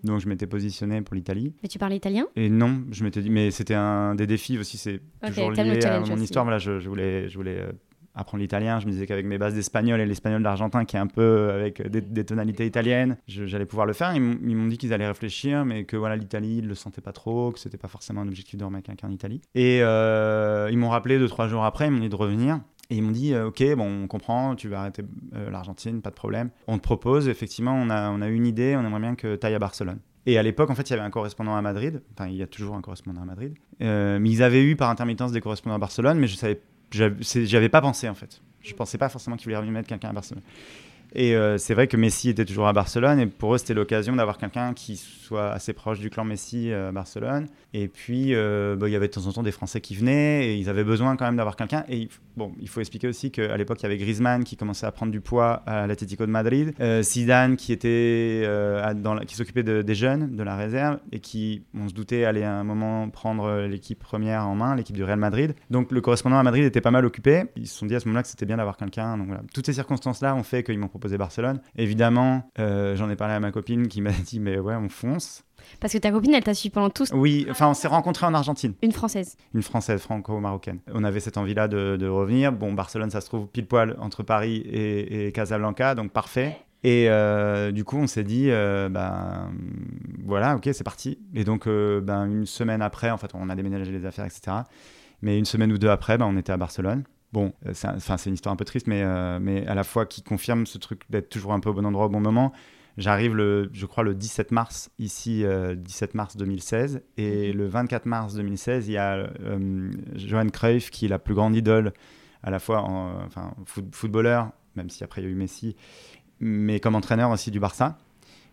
Donc, je m'étais positionné pour l'Italie. Mais tu parles italien? Et non, je m'étais dit, mais c'était un des défis aussi, c'est Ok, toujours lié à mon aussi. histoire. Voilà, je, je voulais, je voulais euh, apprendre l'italien. Je me disais qu'avec mes bases d'espagnol et l'espagnol d'argentin, qui est un peu avec des, des tonalités italiennes, j'allais pouvoir le faire. Ils m'ont dit qu'ils allaient réfléchir, mais que voilà, l'Italie, ils le sentaient pas trop, que c'était pas forcément un objectif de remettre quelqu'un en Italie. Et euh, ils m'ont rappelé deux, trois jours après, ils m'ont dit de revenir. Et ils m'ont dit, euh, ok, bon, on comprend, tu vas arrêter euh, l'Argentine, pas de problème. On te propose, effectivement, on a, on une idée, on aimerait bien que tu ailles à Barcelone. Et à l'époque, en fait, il y avait un correspondant à Madrid. Enfin, il y a toujours un correspondant à Madrid. Euh, mais ils avaient eu par intermittence des correspondants à Barcelone, mais je savais, j'avais pas pensé en fait. Je pensais pas forcément qu'ils voulaient remettre quelqu'un à Barcelone. Et euh, c'est vrai que Messi était toujours à Barcelone, et pour eux, c'était l'occasion d'avoir quelqu'un qui soit assez proche du clan Messi euh, à Barcelone. Et puis, euh, bah, il y avait de temps en temps des Français qui venaient, et ils avaient besoin quand même d'avoir quelqu'un. Et bon, il faut expliquer aussi qu'à l'époque, il y avait Griezmann qui commençait à prendre du poids à l'Atlético de Madrid, euh, Zidane qui s'occupait de- des jeunes, de la réserve, et qui, on se doutait, allait à un moment prendre l'équipe première en main, l'équipe du Real Madrid. Donc le correspondant à Madrid était pas mal occupé. Ils se sont dit à ce moment-là que c'était bien d'avoir quelqu'un. Donc voilà, toutes ces circonstances-là ont fait qu'ils m'ont proposé Barcelone. Évidemment, euh, j'en ai parlé à ma copine qui m'a <laughs> dit mais ouais, on fonce. Parce que ta copine, elle t'a suivi pendant tout. Oui, enfin on s'est rencontrés en Argentine Une française. une française franco-marocaine. On avait cette envie-là de, de revenir. Bon, Barcelone, ça se trouve pile poil entre Paris et, et Casablanca, donc parfait. Et euh, du coup, on s'est dit, euh, ben voilà, ok, c'est parti. Et donc, euh, ben, une semaine après, en fait, on a déménagé les affaires, etc. Mais une semaine ou deux après, ben, on était à Barcelone. Bon, euh, c'est un- enfin, c'est une histoire un peu triste, mais, euh, mais à la fois qui confirme ce truc d'être toujours un peu au bon endroit au bon moment. J'arrive, le, je crois, le 17 mars, ici, euh, 17 mars 2016. Et le 24 mars 2016, il y a euh, Johan Cruyff, qui est la plus grande idole, à la fois en, enfin, foot- footballeur, même si après il y a eu Messi, mais comme entraîneur aussi du Barça.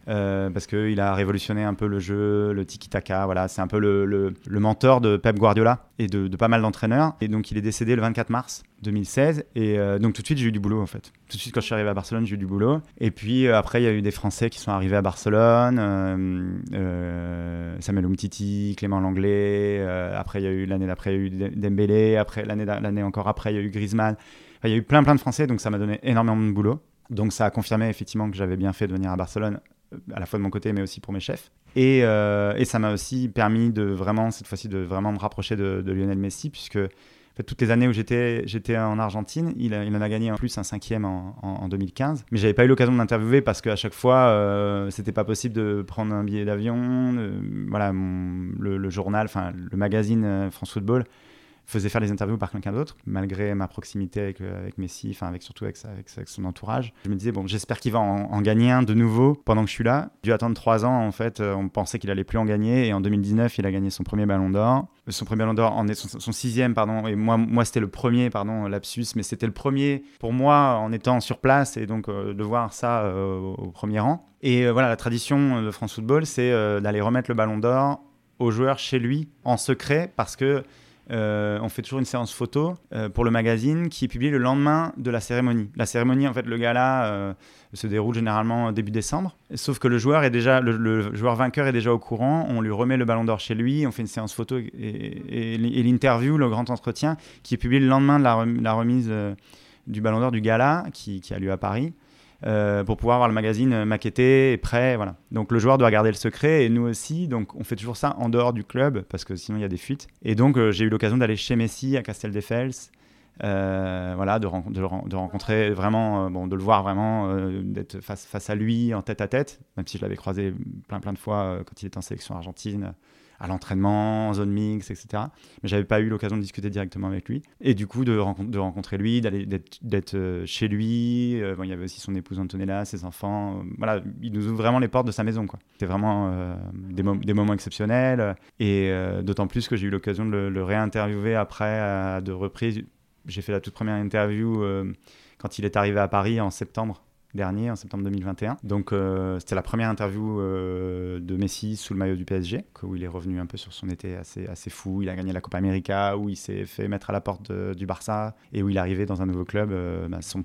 Euh, parce qu'il a révolutionné un peu le jeu, le tiki-taka, voilà, c'est un peu le, mentor de Pep Guardiola et de, pas mal d'entraîneurs. Et donc il est décédé le 24 mars 2016, et euh, donc tout de suite j'ai eu du boulot en fait. Tout de suite quand je suis arrivé à Barcelone, j'ai eu du boulot. Et puis euh, après il y a eu des Français qui sont arrivés à Barcelone, Samuel Umtiti, Clément Langlais, après il y a eu l'année d'après il y a eu Dem- Dembélé, après l'année encore après il y a eu Griezmann. Il y a eu plein plein de Français, donc ça m'a donné énormément de boulot. Donc ça a confirmé effectivement que j'avais bien fait de venir à Barcelone, à la fois de mon côté, mais aussi pour mes chefs. Et, euh, et ça m'a aussi permis de vraiment, cette fois-ci, de vraiment me rapprocher de, Lionel Messi, puisque toutes les années où j'étais, en Argentine, il, a- il en a gagné en plus un cinquième en, en, en 2015. Mais j'avais pas eu l'occasion de l'interviewer parce qu'à chaque fois, euh, c'était pas possible de prendre un billet d'avion. voilà, le, le journal, enfin le magazine euh, France Football faisait faire les interviews par quelqu'un d'autre, malgré ma proximité avec, euh, avec Messi, enfin avec, surtout avec, avec, son entourage. Je me disais, bon, j'espère qu'il va en, gagner un de nouveau pendant que je suis là. Dû attendre trois ans, en fait, euh, on pensait qu'il allait plus en gagner, et en 2019, il a gagné son premier ballon d'or. Euh, Son premier ballon d'or, en est son, sixième, pardon, et moi, moi c'était le premier, pardon, lapsus, mais c'était le premier pour moi en étant sur place, et donc de voir ça au premier rang. Et voilà, la tradition de France Football, c'est d'aller remettre le ballon d'or au joueur chez lui en secret, parce que euh, on fait toujours une séance photo euh, pour le magazine qui est publiée le lendemain de la cérémonie. La cérémonie, en fait, le gala euh, se déroule généralement début décembre. Sauf que le joueur est déjà, le, joueur vainqueur est déjà au courant. On lui remet le ballon d'or chez lui. On fait une séance photo et, l'interview, le grand entretien, qui est publié le lendemain de la, rem- la remise du ballon d'or du gala qui a lieu à Paris. Euh, pour pouvoir avoir le magazine euh, maquetté et prêt, voilà. Donc le joueur doit garder le secret et nous aussi, donc on fait toujours ça en dehors du club parce que sinon il y a des fuites. Et donc euh, j'ai eu l'occasion d'aller chez Messi à Casteldefels, euh, voilà, de, de rencontrer vraiment, bon, de le voir vraiment, d'être face, face à lui en tête à tête, même si je l'avais croisé plein plein de fois quand il était en sélection argentine, à l'entraînement, en zone mix, etc. Mais j'avais pas eu l'occasion de discuter directement avec lui. Et du coup, de, rencon- de rencontrer lui, d'être euh, chez lui. Euh, bon, il y avait aussi son épouse Antonella, ses enfants. Euh, voilà, il nous ouvre vraiment les portes de sa maison. C'était vraiment des, mo- des moments exceptionnels. Et d'autant plus que j'ai eu l'occasion de le, le réinterviewer après à deux reprises. J'ai fait la toute première interview quand il est arrivé à Paris en septembre dernier, en septembre 2021. Donc euh, c'était la première interview euh, de Messi sous le maillot du PSG, où il est revenu un peu sur son été assez, assez fou. Il a gagné la Copa América, où il s'est fait mettre à la porte de- du Barça et où il est arrivé dans un nouveau club, euh, bah, son,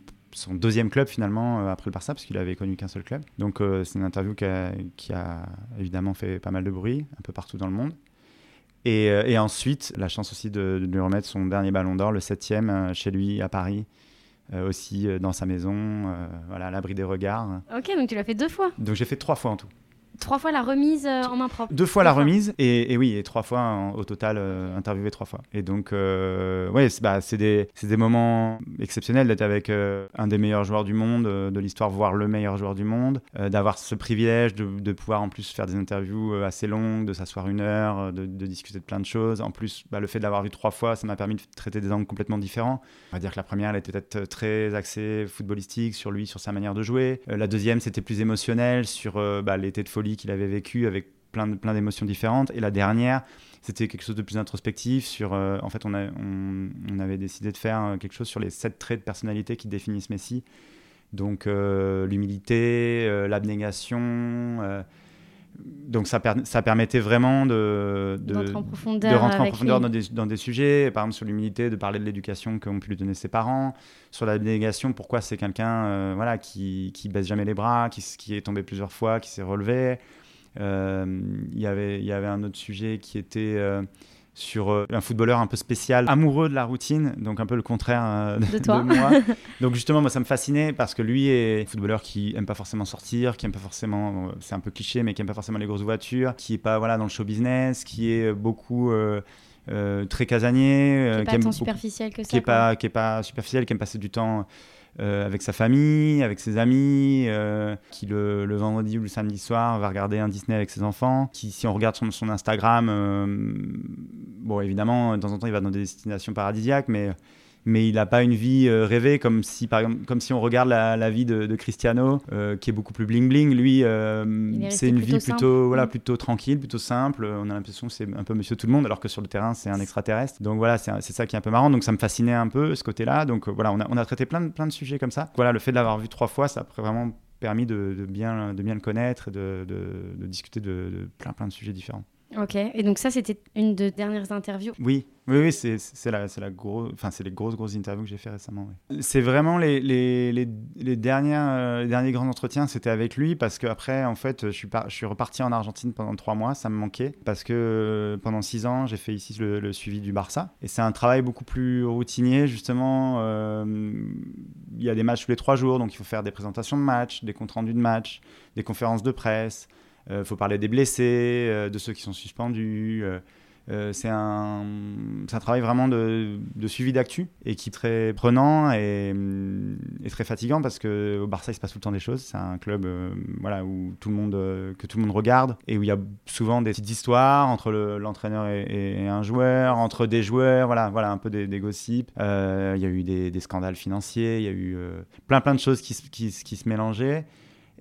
deuxième club finalement euh, après le Barça, parce qu'il avait connu qu'un seul club. Donc euh, c'est une interview qui a, évidemment fait pas mal de bruit un peu partout dans le monde. Et, euh, ensuite, la chance aussi de, de lui remettre son dernier ballon d'or, le septième, euh, chez lui à Paris, euh, aussi euh, dans sa maison, euh, voilà, à l'abri des regards. Ok, donc tu l'as fait deux fois. Donc j'ai fait trois fois en tout. Trois fois la remise euh, en main propre. Deux fois la fois. remise et, et oui, et trois fois en- au total euh, interviewé trois fois. Et donc, euh, ouais, c'est bah, des, des moments exceptionnels d'être avec euh, un des meilleurs joueurs du monde, de l'histoire, voire le meilleur joueur du monde, d'avoir ce privilège de, de pouvoir en plus faire des interviews assez longues, de s'asseoir une heure, de, de discuter de plein de choses. En plus, bah, le fait de l'avoir vu trois fois, ça m'a permis de traiter des angles complètement différents. On va dire que la première, elle était peut-être très axée footballistique sur lui, sur sa manière de jouer. La deuxième, c'était plus émotionnel sur bah, l'été de folie qu'il avait vécu avec plein de- plein d'émotions différentes. Et la dernière, c'était quelque chose de plus introspectif sur. euh, en fait, on, avait décidé de faire euh, quelque chose sur les sept traits de personnalité qui définissent Messi. Donc euh, l'humilité, l'abnégation. Donc ça, per- ça permettait vraiment de, de, D'entrer en profondeur de rentrer en profondeur dans des, dans des sujets, par exemple sur l'humilité, de parler de l'éducation qu'ont pu lui donner ses parents, sur la négation, pourquoi c'est quelqu'un euh, voilà, qui, qui baisse jamais les bras, qui, est tombé plusieurs fois, qui s'est relevé. Euh, Il y avait- il y avait un autre sujet qui était euh, sur euh, un footballeur un peu spécial, amoureux de la routine, donc un peu le contraire euh, De toi. moi. <laughs> donc justement, moi, ça me fascinait parce que lui est un footballeur qui aime pas forcément sortir, qui aime pas forcément, euh, c'est un peu cliché, mais qui aime pas forcément les grosses voitures, qui est pas voilà dans le show business, qui est beaucoup euh, euh, très casanier, Qui est qui pas aime tant beaucoup- superficiel que ça. qui est quoi. pas qui est pas superficiel, qui aime passer du temps euh, avec sa famille, avec ses amis, euh, qui le, vendredi ou le samedi soir va regarder un Disney avec ses enfants, qui si on regarde son, son Instagram, euh, bon évidemment de temps en temps il va dans des destinations paradisiaques, mais mais il n'a pas une vie euh, rêvée comme si par exemple comme si on regarde la, la vie de, de Cristiano euh, qui est beaucoup plus bling bling lui euh, c'est une plutôt vie simple. plutôt voilà Mm. plutôt tranquille plutôt simple. On a l'impression que c'est un peu monsieur tout le monde alors que sur le terrain c'est un extraterrestre. Donc voilà c'est ça qui est un peu marrant. Donc ça me fascinait un peu ce côté là donc voilà on a, on a traité plein de, plein de sujets comme ça. Voilà le fait de l'avoir vu trois fois ça a vraiment permis de, de bien de bien le connaître et de, de, discuter de, de plein plein de sujets différents Ok, et donc ça, c'était une de dernières interviews. oui, oui, c'est la, la gros, les grosses grosses interviews que j'ai fait récemment. C'est vraiment les, euh, les derniers grands entretiens, c'était avec lui parce qu'après, en fait, je suis, par- reparti en Argentine pendant trois mois, ça me manquait parce que euh, pendant six ans, j'ai fait ici le, le suivi du Barça et c'est un travail beaucoup plus routinier justement. euh, Il y a des matchs tous les trois jours, donc il faut faire des présentations de matchs, des comptes rendus de matchs, des conférences de presse. Il faut parler des blessés, euh, de ceux qui sont suspendus. euh, Euh, c'est un, un travail vraiment de, suivi d'actu et qui est très prenant et, et, très fatigant parce que au Barça il se passe tout le temps des choses. C'est un club euh, voilà où tout le monde euh, que tout le monde regarde et où il y a souvent des petites histoires entre le, l'entraîneur et, un joueur, entre des joueurs, voilà voilà un peu des, des gossips. Il y a eu des, scandales financiers, il y a eu plein plein de choses qui se mélangeaient.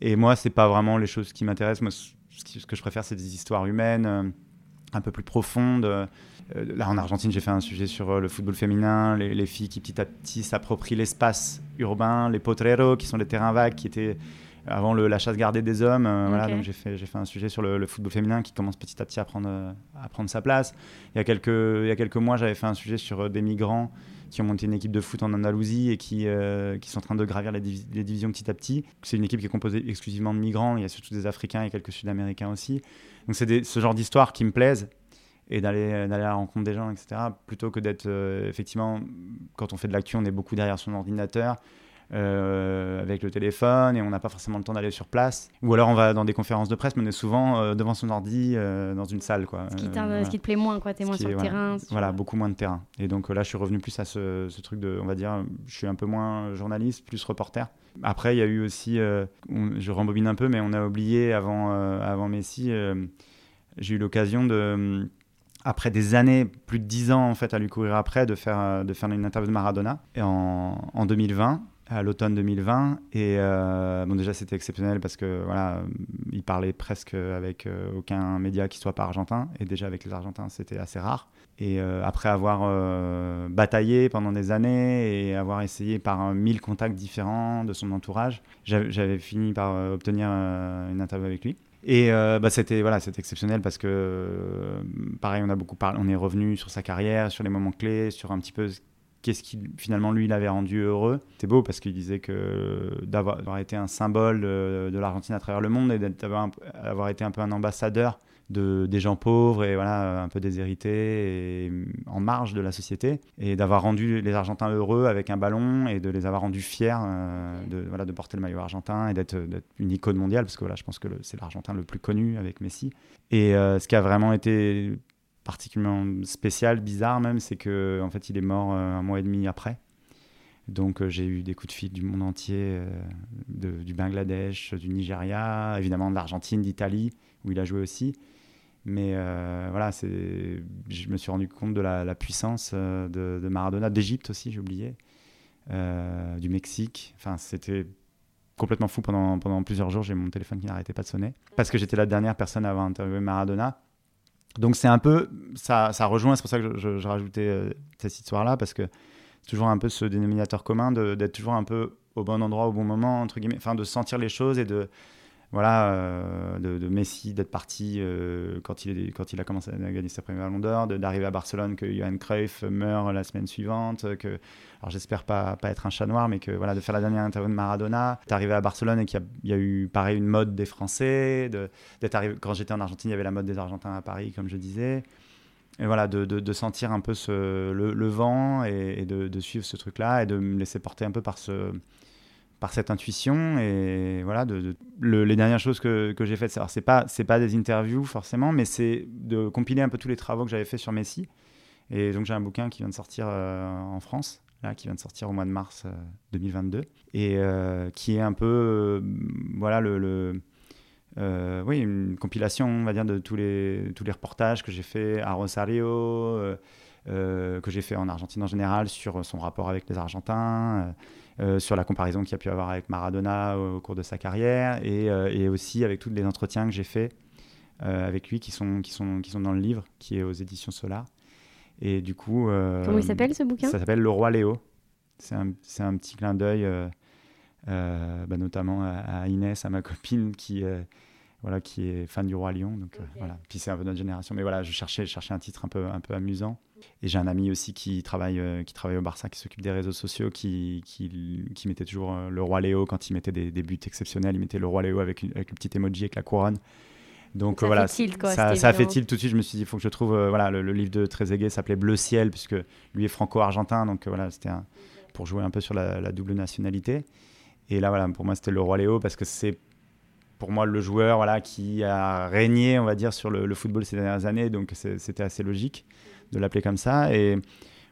Et moi c'est pas vraiment les choses qui m'intéressent. Moi ce que je préfère c'est des histoires humaines un peu plus profonde. Euh, là, en Argentine, j'ai fait un sujet sur euh, le football féminin, les, les filles qui petit à petit s'approprient l'espace urbain, les potreros, qui sont les terrains vagues, qui étaient avant le, la chasse gardée des hommes. Euh, okay. Voilà, donc j'ai fait, j'ai fait un sujet sur le, le, football féminin qui commence petit à petit à prendre, à prendre sa place. Il y a quelques, il y a quelques mois, j'avais fait un sujet sur des migrants qui ont monté une équipe de foot en Andalousie et qui, euh, qui sont en train de gravir les, div les, divisions petit à petit. C'est une équipe qui est composée exclusivement de migrants, il y a surtout des Africains et quelques Sud-Américains aussi. Donc c'est ce genre d'histoire qui me plaisent et d'aller à la rencontre des gens, etc. Plutôt que d'être, euh, effectivement, quand on fait de l'actu, on est beaucoup derrière son ordinateur. Euh, avec le téléphone et on n'a pas forcément le temps d'aller sur place. Ou alors on va dans des conférences de presse, mais on est souvent euh, devant son ordi euh, dans une salle. Quoi. Ce, qui voilà. ce qui te plaît moins, quoi. Tu es moins sur le terrain. Voilà, beaucoup moins de terrain. Et donc là, je suis revenu plus à ce, ce, truc de, on va dire, je suis un peu moins journaliste, plus reporter. Après, il y a eu aussi, on, je rembobine un peu, mais on a oublié avant, avant Messi, j'ai eu l'occasion de après des années, plus de dix ans en fait à lui courir après, de faire, de faire une interview de Maradona et en, en 2020 à l'automne 2020 et euh, bon déjà c'était exceptionnel parce que voilà il parlait presque avec euh, aucun média qui soit pas argentin et déjà avec les argentins c'était assez rare et euh, après avoir euh, bataillé pendant des années et avoir essayé par mille contacts différents de son entourage j'avais fini par obtenir une interview avec lui et euh, bah, c'était voilà, c'était exceptionnel parce que euh, pareil, on a beaucoup parlé, on est revenu sur sa carrière, sur les moments clés, sur un petit peu qu'est-ce qui finalement lui l'avait rendu heureux. C'était beau parce qu'il disait que d'avoir été un symbole de, de l'Argentine à travers le monde et d'avoir été un peu un ambassadeur de, des gens pauvres et voilà un peu déshérités et en marge de la société et d'avoir rendu les Argentins heureux avec un ballon et de les avoir rendus fiers euh, de, voilà, de porter le maillot argentin et d'être une icône mondiale parce que voilà, je pense que c'est l'Argentin le plus connu avec Messi. Et euh, ce qui a vraiment été particulièrement spécial, bizarre même, c'est que en fait il est mort euh, un mois et demi après. Donc euh, j'ai eu des coups de fil du monde entier, euh, du Bangladesh, du Nigeria, évidemment de l'Argentine, d'Italie, où il a joué aussi. Mais voilà, je me suis rendu compte de la, puissance de, Maradona, d'Égypte aussi, j'ai oublié, du Mexique. Enfin, c'était complètement fou pendant, pendant plusieurs jours. J'ai mon téléphone qui n'arrêtait pas de sonner parce que j'étais la dernière personne à avoir interviewé Maradona. Donc c'est un peu, ça, ça rejoint, c'est pour ça que je, rajoutais euh, cette histoire-là, parce que c'est toujours un peu ce dénominateur commun d'être toujours un peu au bon endroit au bon moment, entre guillemets, enfin de sentir les choses et de, voilà, euh, de, de, Messi d'être parti euh, quand, il a commencé à gagner sa première Ballon d'arriver à Barcelone, que Johan Cruyff meurt la semaine suivante, que, alors j'espère pas, être un chat noir, mais que voilà, de faire la dernière interview de Maradona, d'arriver à Barcelone et qu'il y, a eu pareil une mode des Français, d'être arrivé, quand j'étais en Argentine, il y avait la mode des Argentins à Paris, comme je disais. Et voilà, de, de, de sentir un peu le, vent et, de, de, suivre ce truc-là et de me laisser porter un peu par ce, par cette intuition et voilà les dernières choses que, que j'ai faites. Alors c'est pas c'est pas des interviews forcément mais c'est de compiler un peu tous les travaux que j'avais fait sur Messi. Et donc j'ai un bouquin qui vient de sortir euh, en France là qui vient de sortir au mois de mars euh, 2022 et euh, qui est un peu euh, voilà le, oui une compilation on va dire de tous les tous les reportages que j'ai fait à Rosario que j'ai fait en Argentine en général sur son rapport avec les Argentins euh, sur la comparaison qu'il y a pu avoir avec Maradona au, au cours de sa carrière et, euh, et, aussi avec tous les entretiens que j'ai faits euh, avec lui qui sont, qui, sont, qui sont dans le livre qui est aux éditions Solar. Et du coup. Comment il s'appelle ce bouquin? Ça s'appelle Le Roi Léo. C'est un, un, petit clin d'œil, bah, notamment à, à, Inès, à ma <laughs> copine qui voilà, qui est fan du Roi Lion. Donc, okay. euh, voilà. Puis c'est un peu notre génération. Mais voilà, je cherchais, je cherchais un titre un peu, un peu amusant. Et j'ai un ami aussi qui travaille, euh, qui travaille au Barça, qui s'occupe des réseaux sociaux, qui, qui, qui mettait toujours euh, le Roi Léo quand il mettait des, des, buts exceptionnels. Il mettait le Roi Léo avec, une, avec le petit emoji, avec la couronne. Donc ça voilà, fait tilt, quoi, ça, ça fait tilt tout de suite. Je me suis dit, il faut que je trouve. voilà, le, le, livre de Trezeguet s'appelait Bleu Ciel, puisque lui est franco-argentin. Donc voilà, c'était pour jouer un peu sur la, la double nationalité. Et là, voilà, pour moi, c'était le Roi Léo parce que c'est pour moi le joueur voilà, qui a régné, on va dire, sur le, football ces dernières années. Donc c'était assez logique de l'appeler comme ça. Et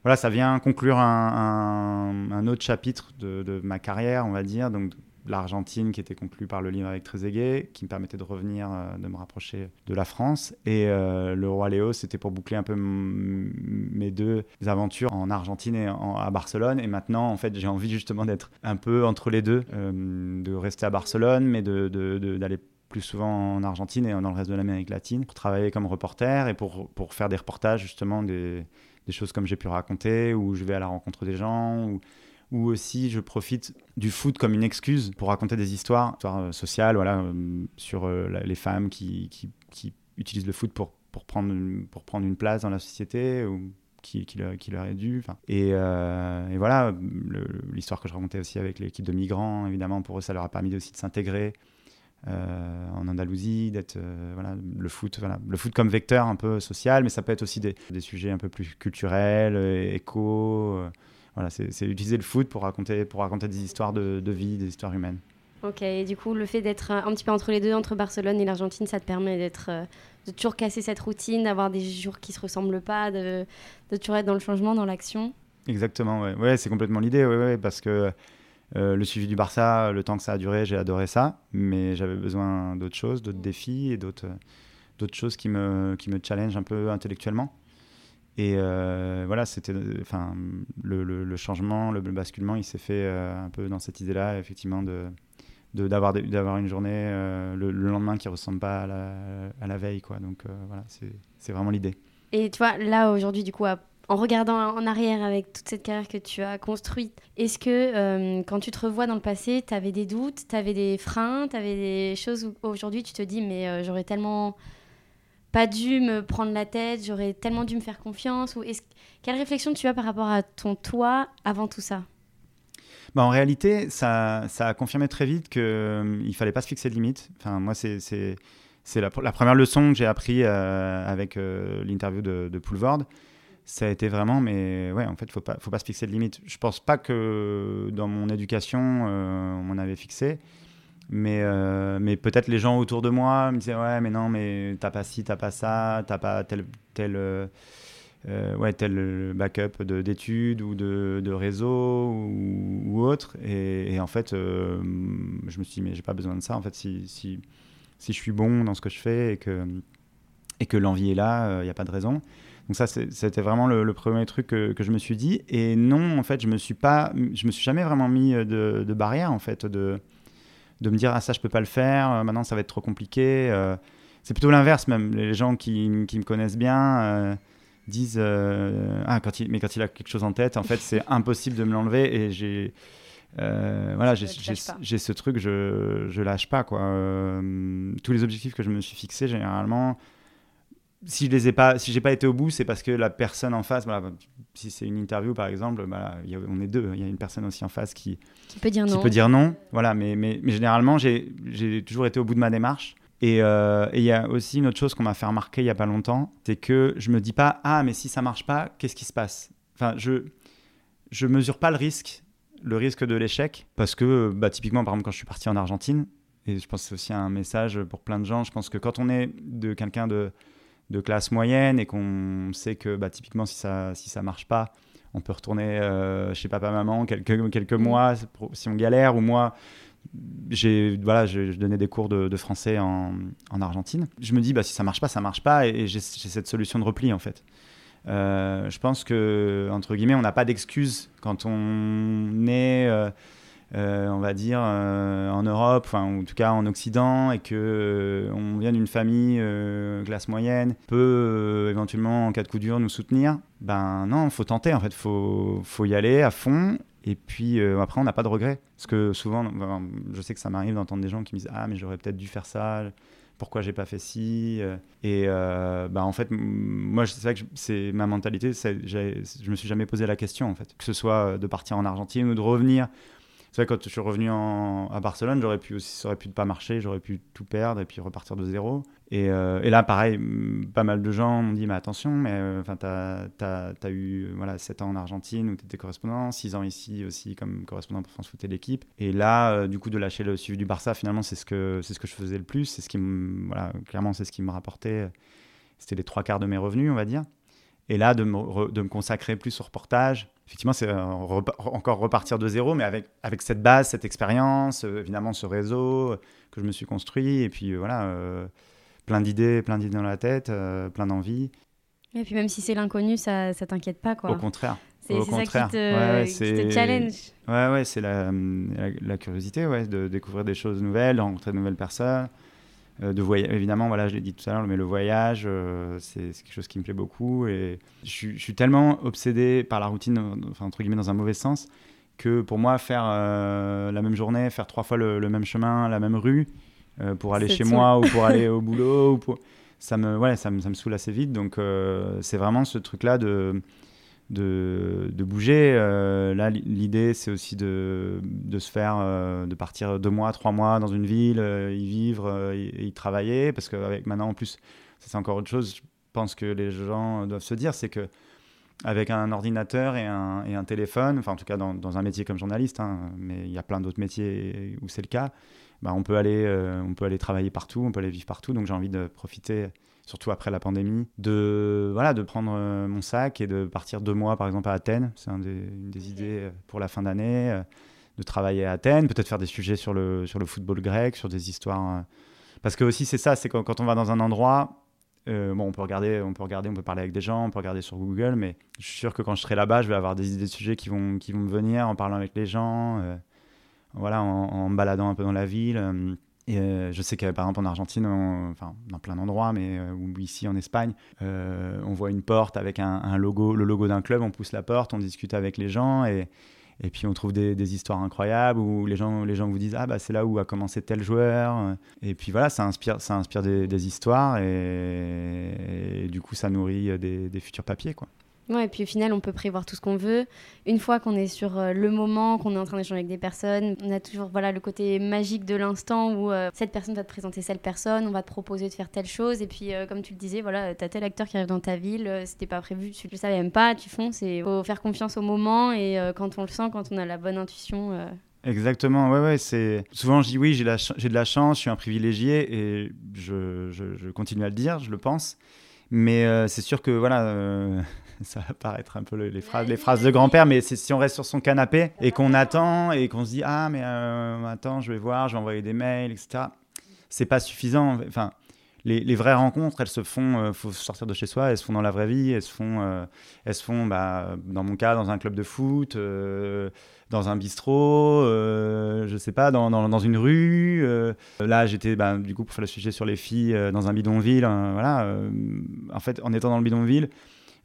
voilà, ça vient conclure un, autre chapitre de, de, ma carrière, on va dire. Donc l'Argentine qui était conclue par le livre avec Trezeguet, qui me permettait de revenir, euh, de me rapprocher de la France. Et euh, le Roi Léo, c'était pour boucler un peu mes deux aventures en Argentine et à Barcelone. Et maintenant, en fait, j'ai envie justement d'être un peu entre les deux, euh, de rester à Barcelone, mais d'aller de, plus souvent en Argentine et dans le reste de l'Amérique latine pour travailler comme reporter et pour, pour faire des reportages justement des, choses comme j'ai pu raconter, où je vais à la rencontre des gens, ou aussi je profite du foot comme une excuse pour raconter des histoires, histoires euh, sociales, voilà, euh, sur euh, les femmes qui, qui, utilisent le foot pour, pour, prendre, pour prendre une place dans la société ou qui, leur, est due. Et, et, voilà, l'histoire que je racontais aussi avec l'équipe de migrants, évidemment, pour eux, ça leur a permis aussi de s'intégrer. En Andalousie, d'être voilà, le foot, voilà, le foot comme vecteur un peu social, mais ça peut être aussi des, des sujets un peu plus culturels, éco, voilà, c'est utiliser le foot pour raconter, pour raconter des histoires de, vie, des histoires humaines. Ok, et du coup, le fait d'être un petit peu entre les deux, entre Barcelone et l'Argentine, ça te permet d'être, euh, de toujours casser cette routine, d'avoir des jours qui se ressemblent pas, de, de toujours être dans le changement, dans l'action? Exactement, ouais, ouais c'est complètement l'idée, ouais, ouais, parce que euh, le suivi du Barça, le temps que ça a duré, j'ai adoré ça, mais j'avais besoin d'autres choses, d'autres défis et d'autres, d'autres choses qui me, qui me challengent un peu intellectuellement. Et euh, voilà, c'était, enfin, le, le, changement, le, basculement, il s'est fait euh, un peu dans cette idée-là, effectivement, de, d'avoir, d'avoir une journée le, lendemain qui ressemble pas à la, à la veille, quoi. Donc voilà, c'est, vraiment l'idée. Et tu vois, là aujourd'hui, du coup, en regardant en arrière avec toute cette carrière que tu as construite, est-ce que quand tu te revois dans le passé, tu avais des doutes, tu avais des freins, tu avais des choses où aujourd'hui tu te dis, mais j'aurais tellement pas dû me prendre la tête, j'aurais tellement dû me faire confiance ou est Quelle réflexion tu as par rapport à ton toi avant tout ça? Bah en réalité, ça, a confirmé très vite qu'il euh, ne fallait pas se fixer de limites. Enfin, moi, c'est la, première leçon que j'ai appris euh, avec euh, l'interview de, de Poulvord. Ça a été vraiment, mais ouais, en fait, faut pas, faut pas se fixer de limites. Je ne pense pas que dans mon éducation, on m'en avait fixé. Mais, euh, mais peut-être les gens autour de moi me disaient Ouais, mais non, mais t'as pas ci, t'as pas ça, t'as pas tel, tel, euh, euh, ouais, tel backup d'études ou de, de réseau ou, ou autre. Et, en fait, je me suis dit Mais j'ai pas besoin de ça. En fait, si, si, si, je suis bon dans ce que je fais et que, et que l'envie est là, il n'y a pas de raison. Donc ça, c'était vraiment le, premier truc que, que, je me suis dit. Et non, en fait, je me suis pas, je me suis jamais vraiment mis de, de barrière, en fait, de de me dire ah ça je peux pas le faire, euh, maintenant ça va être trop compliqué. Euh. c'est plutôt l'inverse même. Les gens qui, qui me connaissent bien euh, disent ah quand il mais quand il a quelque chose en tête en fait c'est impossible de me l'enlever et j'ai voilà j'ai ce truc je je lâche pas quoi. tous les objectifs que je me suis fixés généralement si je les ai pas, si j'ai pas été au bout, c'est parce que la personne en face, voilà, si c'est une interview par exemple, bah, on est deux, il y a une personne aussi en face qui, qui peut dire non. Qui peut dire non, voilà. Mais, mais, mais généralement, j'ai toujours été au bout de ma démarche. Euh, et il y a aussi une autre chose qu'on m'a fait remarquer il y a pas longtemps, c'est que je me dis pas ah mais si ça marche pas, qu'est-ce qui se passe? Enfin, je je mesure pas le risque, le risque de l'échec, parce que bah, typiquement par exemple quand je suis parti en Argentine, et je pense que c'est aussi un message pour plein de gens, je pense que quand on est de quelqu'un de de classe moyenne et qu'on sait que bah, typiquement si ça si ça marche pas on peut retourner euh, chez papa maman quelques quelques mm. mois si on galère. Ou moi j'ai voilà je, donnais des cours de, français en, en, Argentine. Je me dis bah si ça marche pas ça marche pas. Et, j'ai cette solution de repli en fait. Euh, je pense que entre guillemets on n'a pas d'excuses quand on est euh, on va dire, euh, en Europe, enfin, en tout cas en Occident, et que euh, on vient d'une famille classe moyenne, peut éventuellement, en cas de coup dur, nous soutenir, ben non, faut tenter, en fait, faut, faut y aller à fond. Et puis après, on n'a pas de regrets. Parce que souvent, je sais que ça m'arrive d'entendre des gens qui me disent Ah, mais j'aurais peut-être dû faire ça, pourquoi j'ai pas fait ci et bah en fait moi c'est vrai que c'est ma mentalité je me suis jamais posé la question en fait que ce soit de partir en Argentine ou de revenir Quand je suis revenu en- à Barcelone, j'aurais pu aussi, ça aurait pu ne pas marcher, j'aurais pu tout perdre et puis repartir de zéro. Et, euh, là, pareil, mm, pas mal de gens m'ont dit, mais attention, mais euh, t'as as, eu euh, voilà, 7 ans en Argentine où tu étais correspondant, 6 ans ici aussi comme correspondant pour France Foot et l'équipe. Et là, euh, du coup, de lâcher le suivi du Barça, finalement, c'est ce que, ce que je faisais le plus. Ce qui voilà, clairement, c'est ce qui me rapportait. C'était les trois quarts de mes revenus, on va dire. Et là, de me, re- de me consacrer plus au reportage, effectivement, c'est euh, encore repartir de zéro, mais avec, avec cette base, cette expérience, euh, évidemment ce réseau euh, que je me suis construit, et puis voilà, euh, plein d'idées, plein d'idées dans la tête, euh, plein d'envies. Et puis même si c'est l'inconnu, ça, ça t'inquiète pas, quoi. Au contraire. C'est ça qui te, Ouais, ouais, qui te c'est- challenge. Ouais, ouais, c'est la, la, la curiosité, ouais, de découvrir des choses nouvelles, de rencontrer de nouvelles personnes. Euh, de évidemment, voilà, je l'ai dit tout à l'heure, mais le voyage, euh, c'est quelque chose qui me plaît beaucoup. Et je, suis- je suis tellement obsédé par la routine, euh, enfin, entre guillemets, dans un mauvais sens, que pour moi, faire euh, la même journée, faire trois fois le, le même chemin, la même rue, euh, pour aller chez moi ou pour <laughs> aller au boulot, ou pour... ça, me, ouais, ça, me, ça me saoule assez vite. Donc, c'est vraiment ce truc-là de de, bouger. Euh, là, li- l'idée, c'est aussi de, de se faire, euh, de partir deux mois, trois mois dans une ville, euh, y vivre y- travailler. Parce qu'avec maintenant, en plus, c'est encore autre chose, je pense que les gens doivent se dire, c'est que avec un ordinateur et un, et un téléphone, enfin en tout cas dans, dans un métier comme journaliste, hein, mais il y a plein d'autres métiers où c'est le cas, bah, on, peut aller, on peut aller travailler partout, on peut aller vivre partout. Donc j'ai envie de profiter surtout après la pandémie, de, voilà, de prendre euh, mon sac et de partir deux mois, par exemple, à Athènes. C'est un une des idées euh, pour la fin d'année, euh, de travailler à Athènes, peut-être faire des sujets sur le, sur le football grec, sur des histoires. Parce que aussi, c'est ça, c'est quand, quand on va dans un endroit, euh, bon, on peut regarder, on peut regarder, on peut parler avec des gens, on peut regarder sur Google, mais je suis sûr que quand je serai là-bas, je vais avoir des idées de sujets qui vont, qui vont me venir en parlant avec les gens, euh, voilà, en, en me baladant un peu dans la ville. euh, et euh, je sais que par exemple en Argentine, enfin dans plein d'endroits, mais euh, ici en Espagne, euh, on voit une porte avec un, logo, le logo d'un club, on pousse la porte, on discute avec les gens et, puis on trouve des, histoires incroyables où les gens, les gens vous disent ah bah c'est là où a commencé tel joueur et puis voilà ça inspire, ça inspire des, histoires et, et du coup ça nourrit des, des futurs papiers quoi. Et puis au final, on peut prévoir tout ce qu'on veut. Une fois qu'on est sur euh, le moment, qu'on est en train d'échanger avec des personnes, on a toujours voilà, le côté magique de l'instant où euh, cette personne va te présenter cette personne, on va te proposer de faire telle chose. Et puis, euh, comme tu le disais, voilà, tu as tel acteur qui arrive dans ta ville, euh, c'était pas prévu, tu le savais même pas, tu fonces. Il faut faire confiance au moment et quand on le sent, quand on a la bonne intuition. Exactement, ouais, ouais, c'est... Souvent, je dis oui, j'ai, de la chance, je suis un privilégié, et je, je- continue à le dire, je le pense. Mais c'est sûr que, voilà, <laughs> ça va paraître un peu le- les, phrases, les phrases de grand-père, mais c'est si on reste sur son canapé et qu'on attend et qu'on se dit « Ah, mais euh, attends, je vais voir, je vais envoyer des mails, etc. » C'est pas suffisant. Enfin, les, les vraies rencontres, elles se font, euh, faut sortir de chez soi, elles se font dans la vraie vie, elles se font, euh, elles se font bah, dans mon cas, dans un club de foot, euh, dans un bistrot, je sais pas, dans, dans, dans une rue. là, j'étais, bah, du coup, pour faire le sujet sur les filles, dans un bidonville. euh, voilà. en fait, en étant dans le bidonville,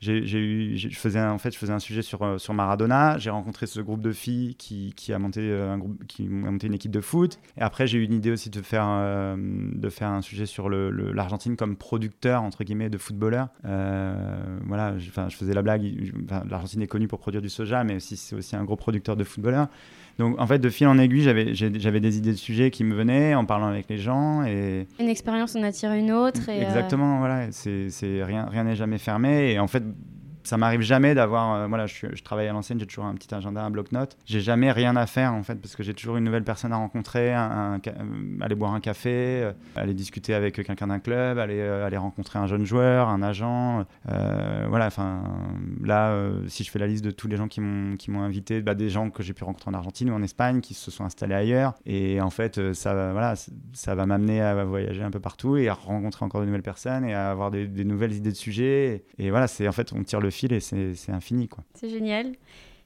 j'ai, eu, je faisais un, en fait, je faisais un sujet sur, euh, sur Maradona. J'ai rencontré ce groupe de filles qui, qui a monté euh, un groupe, qui a monté une équipe de foot. Et après, j'ai eu une idée aussi de faire, euh, de faire un sujet sur le, le- l'Argentine comme producteur entre guillemets de footballeurs. Voilà, je, je faisais la blague. L'Argentine est connue pour produire du soja, mais aussi c'est aussi un gros producteur de footballeurs. Donc, en fait, de fil en aiguille, j'avais, des idées de sujets qui me venaient en parlant avec les gens et Une expérience en attire une autre. Et, euh, Exactement, voilà, c'est rien n'est jamais fermé et en fait ça m'arrive jamais d'avoir euh, voilà je, travaille à l'ancienne j'ai toujours un petit agenda un bloc-notes. J'ai jamais rien à faire en fait parce que j'ai toujours une nouvelle personne à rencontrer euh, aller boire un café euh, aller discuter avec quelqu'un d'un club aller aller rencontrer un jeune joueur un agent voilà enfin là si je fais la liste de tous les gens qui m'ont invité bah, des gens que j'ai pu rencontrer en Argentine ou en Espagne qui se sont installés ailleurs. Et en fait ça voilà ça va m'amener à voyager un peu partout et à rencontrer encore de nouvelles personnes et à avoir des, des nouvelles idées de sujets. Et, et voilà c'est en fait on tire le fil et c'est infini quoi C'est génial.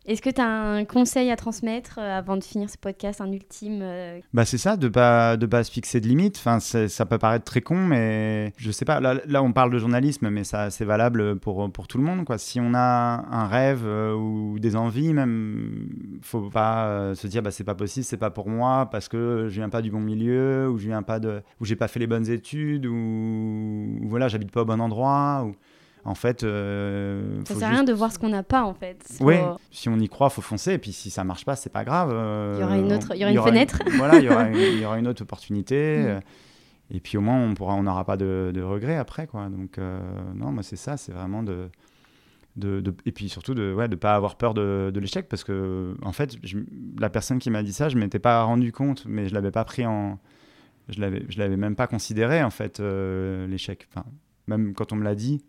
Est-ce que tu as un conseil à transmettre euh, avant de finir ce podcast, un ultime euh, Bah c'est ça, de pas de pas se fixer de limites. Enfin, ça peut paraître très con, mais je sais pas. Là, là, on parle de journalisme, mais ça c'est valable pour pour tout le monde, quoi. Si on a un rêve euh, ou des envies, même, faut pas euh, se dire bah c'est pas possible, c'est pas pour moi parce que je viens pas du bon milieu ou je viens pas de ou j'ai pas fait les bonnes études ou, ou voilà j'habite pas au bon endroit ou En fait, euh, Ça sert à juste- rien de voir ce qu'on n'a pas en fait. Oui, si on y croit, faut foncer. Et puis si ça marche pas, c'est pas grave. euh, Il y aura une autre- il y aura une fenêtre. voilà, il y aura une, il y aura une autre opportunité. <laughs> Mm. euh, Et puis au moins, on pourra, on n'aura pas de, de regrets après, quoi. Donc non, moi c'est ça, c'est vraiment de, de, de- et puis surtout de, ouais, de pas avoir peur de, de l'échec, parce que en fait, je- la personne qui m'a dit ça, je m'étais pas rendu compte, mais je l'avais pas pris en, je l'avais, je l'avais même pas considéré en fait euh, l'échec. Enfin, même quand on me l'a dit,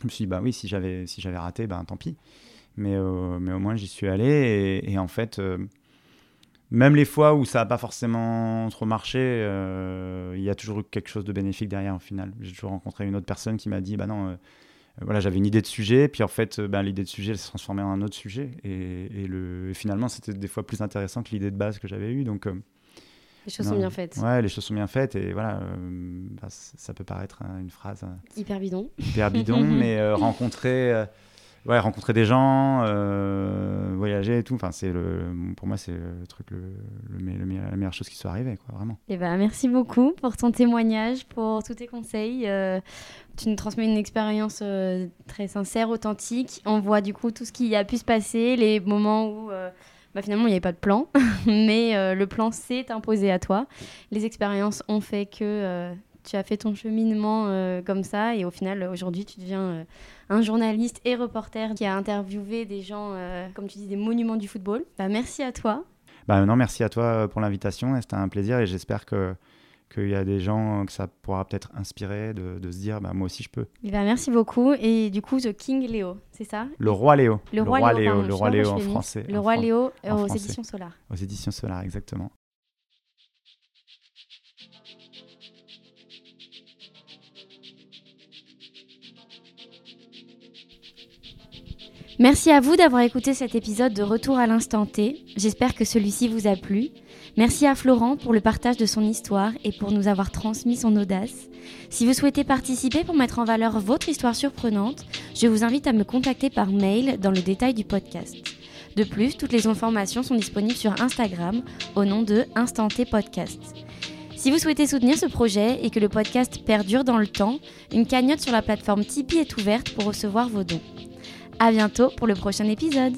je me suis dit bah oui, si j'avais, si j'avais raté, ben tant pis. Mais, euh, mais au moins j'y suis allé et, en fait. euh, même les fois où ça n'a pas forcément trop marché, euh, il y a toujours eu quelque chose de bénéfique derrière au final. J'ai toujours rencontré une autre personne qui m'a dit bah non, voilà, j'avais une idée de sujet, puis en fait, ben, l'idée de sujet s'est transformée en un autre sujet. Et, et le, et finalement, c'était des fois plus intéressant que l'idée de base que j'avais eue. Donc, Les choses non. sont bien faites. ouais, les choses sont bien faites. Et voilà, euh, bah, ça peut paraître hein, une phrase euh, Hyper bidon. hyper bidon, <laughs> mais euh, rencontrer, euh, ouais, rencontrer des gens, euh, voyager et tout, enfin, c'est le, pour moi, c'est le truc, le, le, me- le me- la meilleure chose qui soit arrivée, quoi, vraiment. Eh ben, merci beaucoup pour ton témoignage, pour tous tes conseils. Euh, tu nous transmets une expérience euh, très sincère, authentique. On voit du coup tout ce qui a pu se passer, les moments où euh, bah, finalement il n'y avait pas de plan, <laughs> mais euh, le plan s'est imposé à toi. Les expériences ont fait que euh, tu as fait ton cheminement euh, comme ça et au final aujourd'hui tu deviens un journaliste et reporter qui a interviewé des gens, comme tu dis, des monuments du football. Bah, merci à toi. Bah, non, merci à toi pour l'invitation, c'était un plaisir, et j'espère que qu'il y a des gens euh, que ça pourra peut-être inspirer de, de se dire, bah, moi aussi je peux. Eh ben, merci beaucoup. Et du coup, The King Léo, c'est ça? Le roi Léo. Le roi, Léo, le roi Léo pourquoi en je fais mix. français. Le en roi Léo en euh, aux éditions Solar. Aux éditions Solar, exactement. Merci à vous d'avoir écouté cet épisode de Retour à l'instant T. J'espère que celui-ci vous a plu. Merci à Florent pour le partage de son histoire et pour nous avoir transmis son audace. Si vous souhaitez participer pour mettre en valeur votre histoire surprenante, je vous invite à me contacter par mail dans le détail du podcast. De plus, toutes les informations sont disponibles sur Instagram au nom de Instant T Podcast. Si vous souhaitez soutenir ce projet et que le podcast perdure dans le temps, une cagnotte sur la plateforme Tipeee est ouverte pour recevoir vos dons. À bientôt pour le prochain épisode.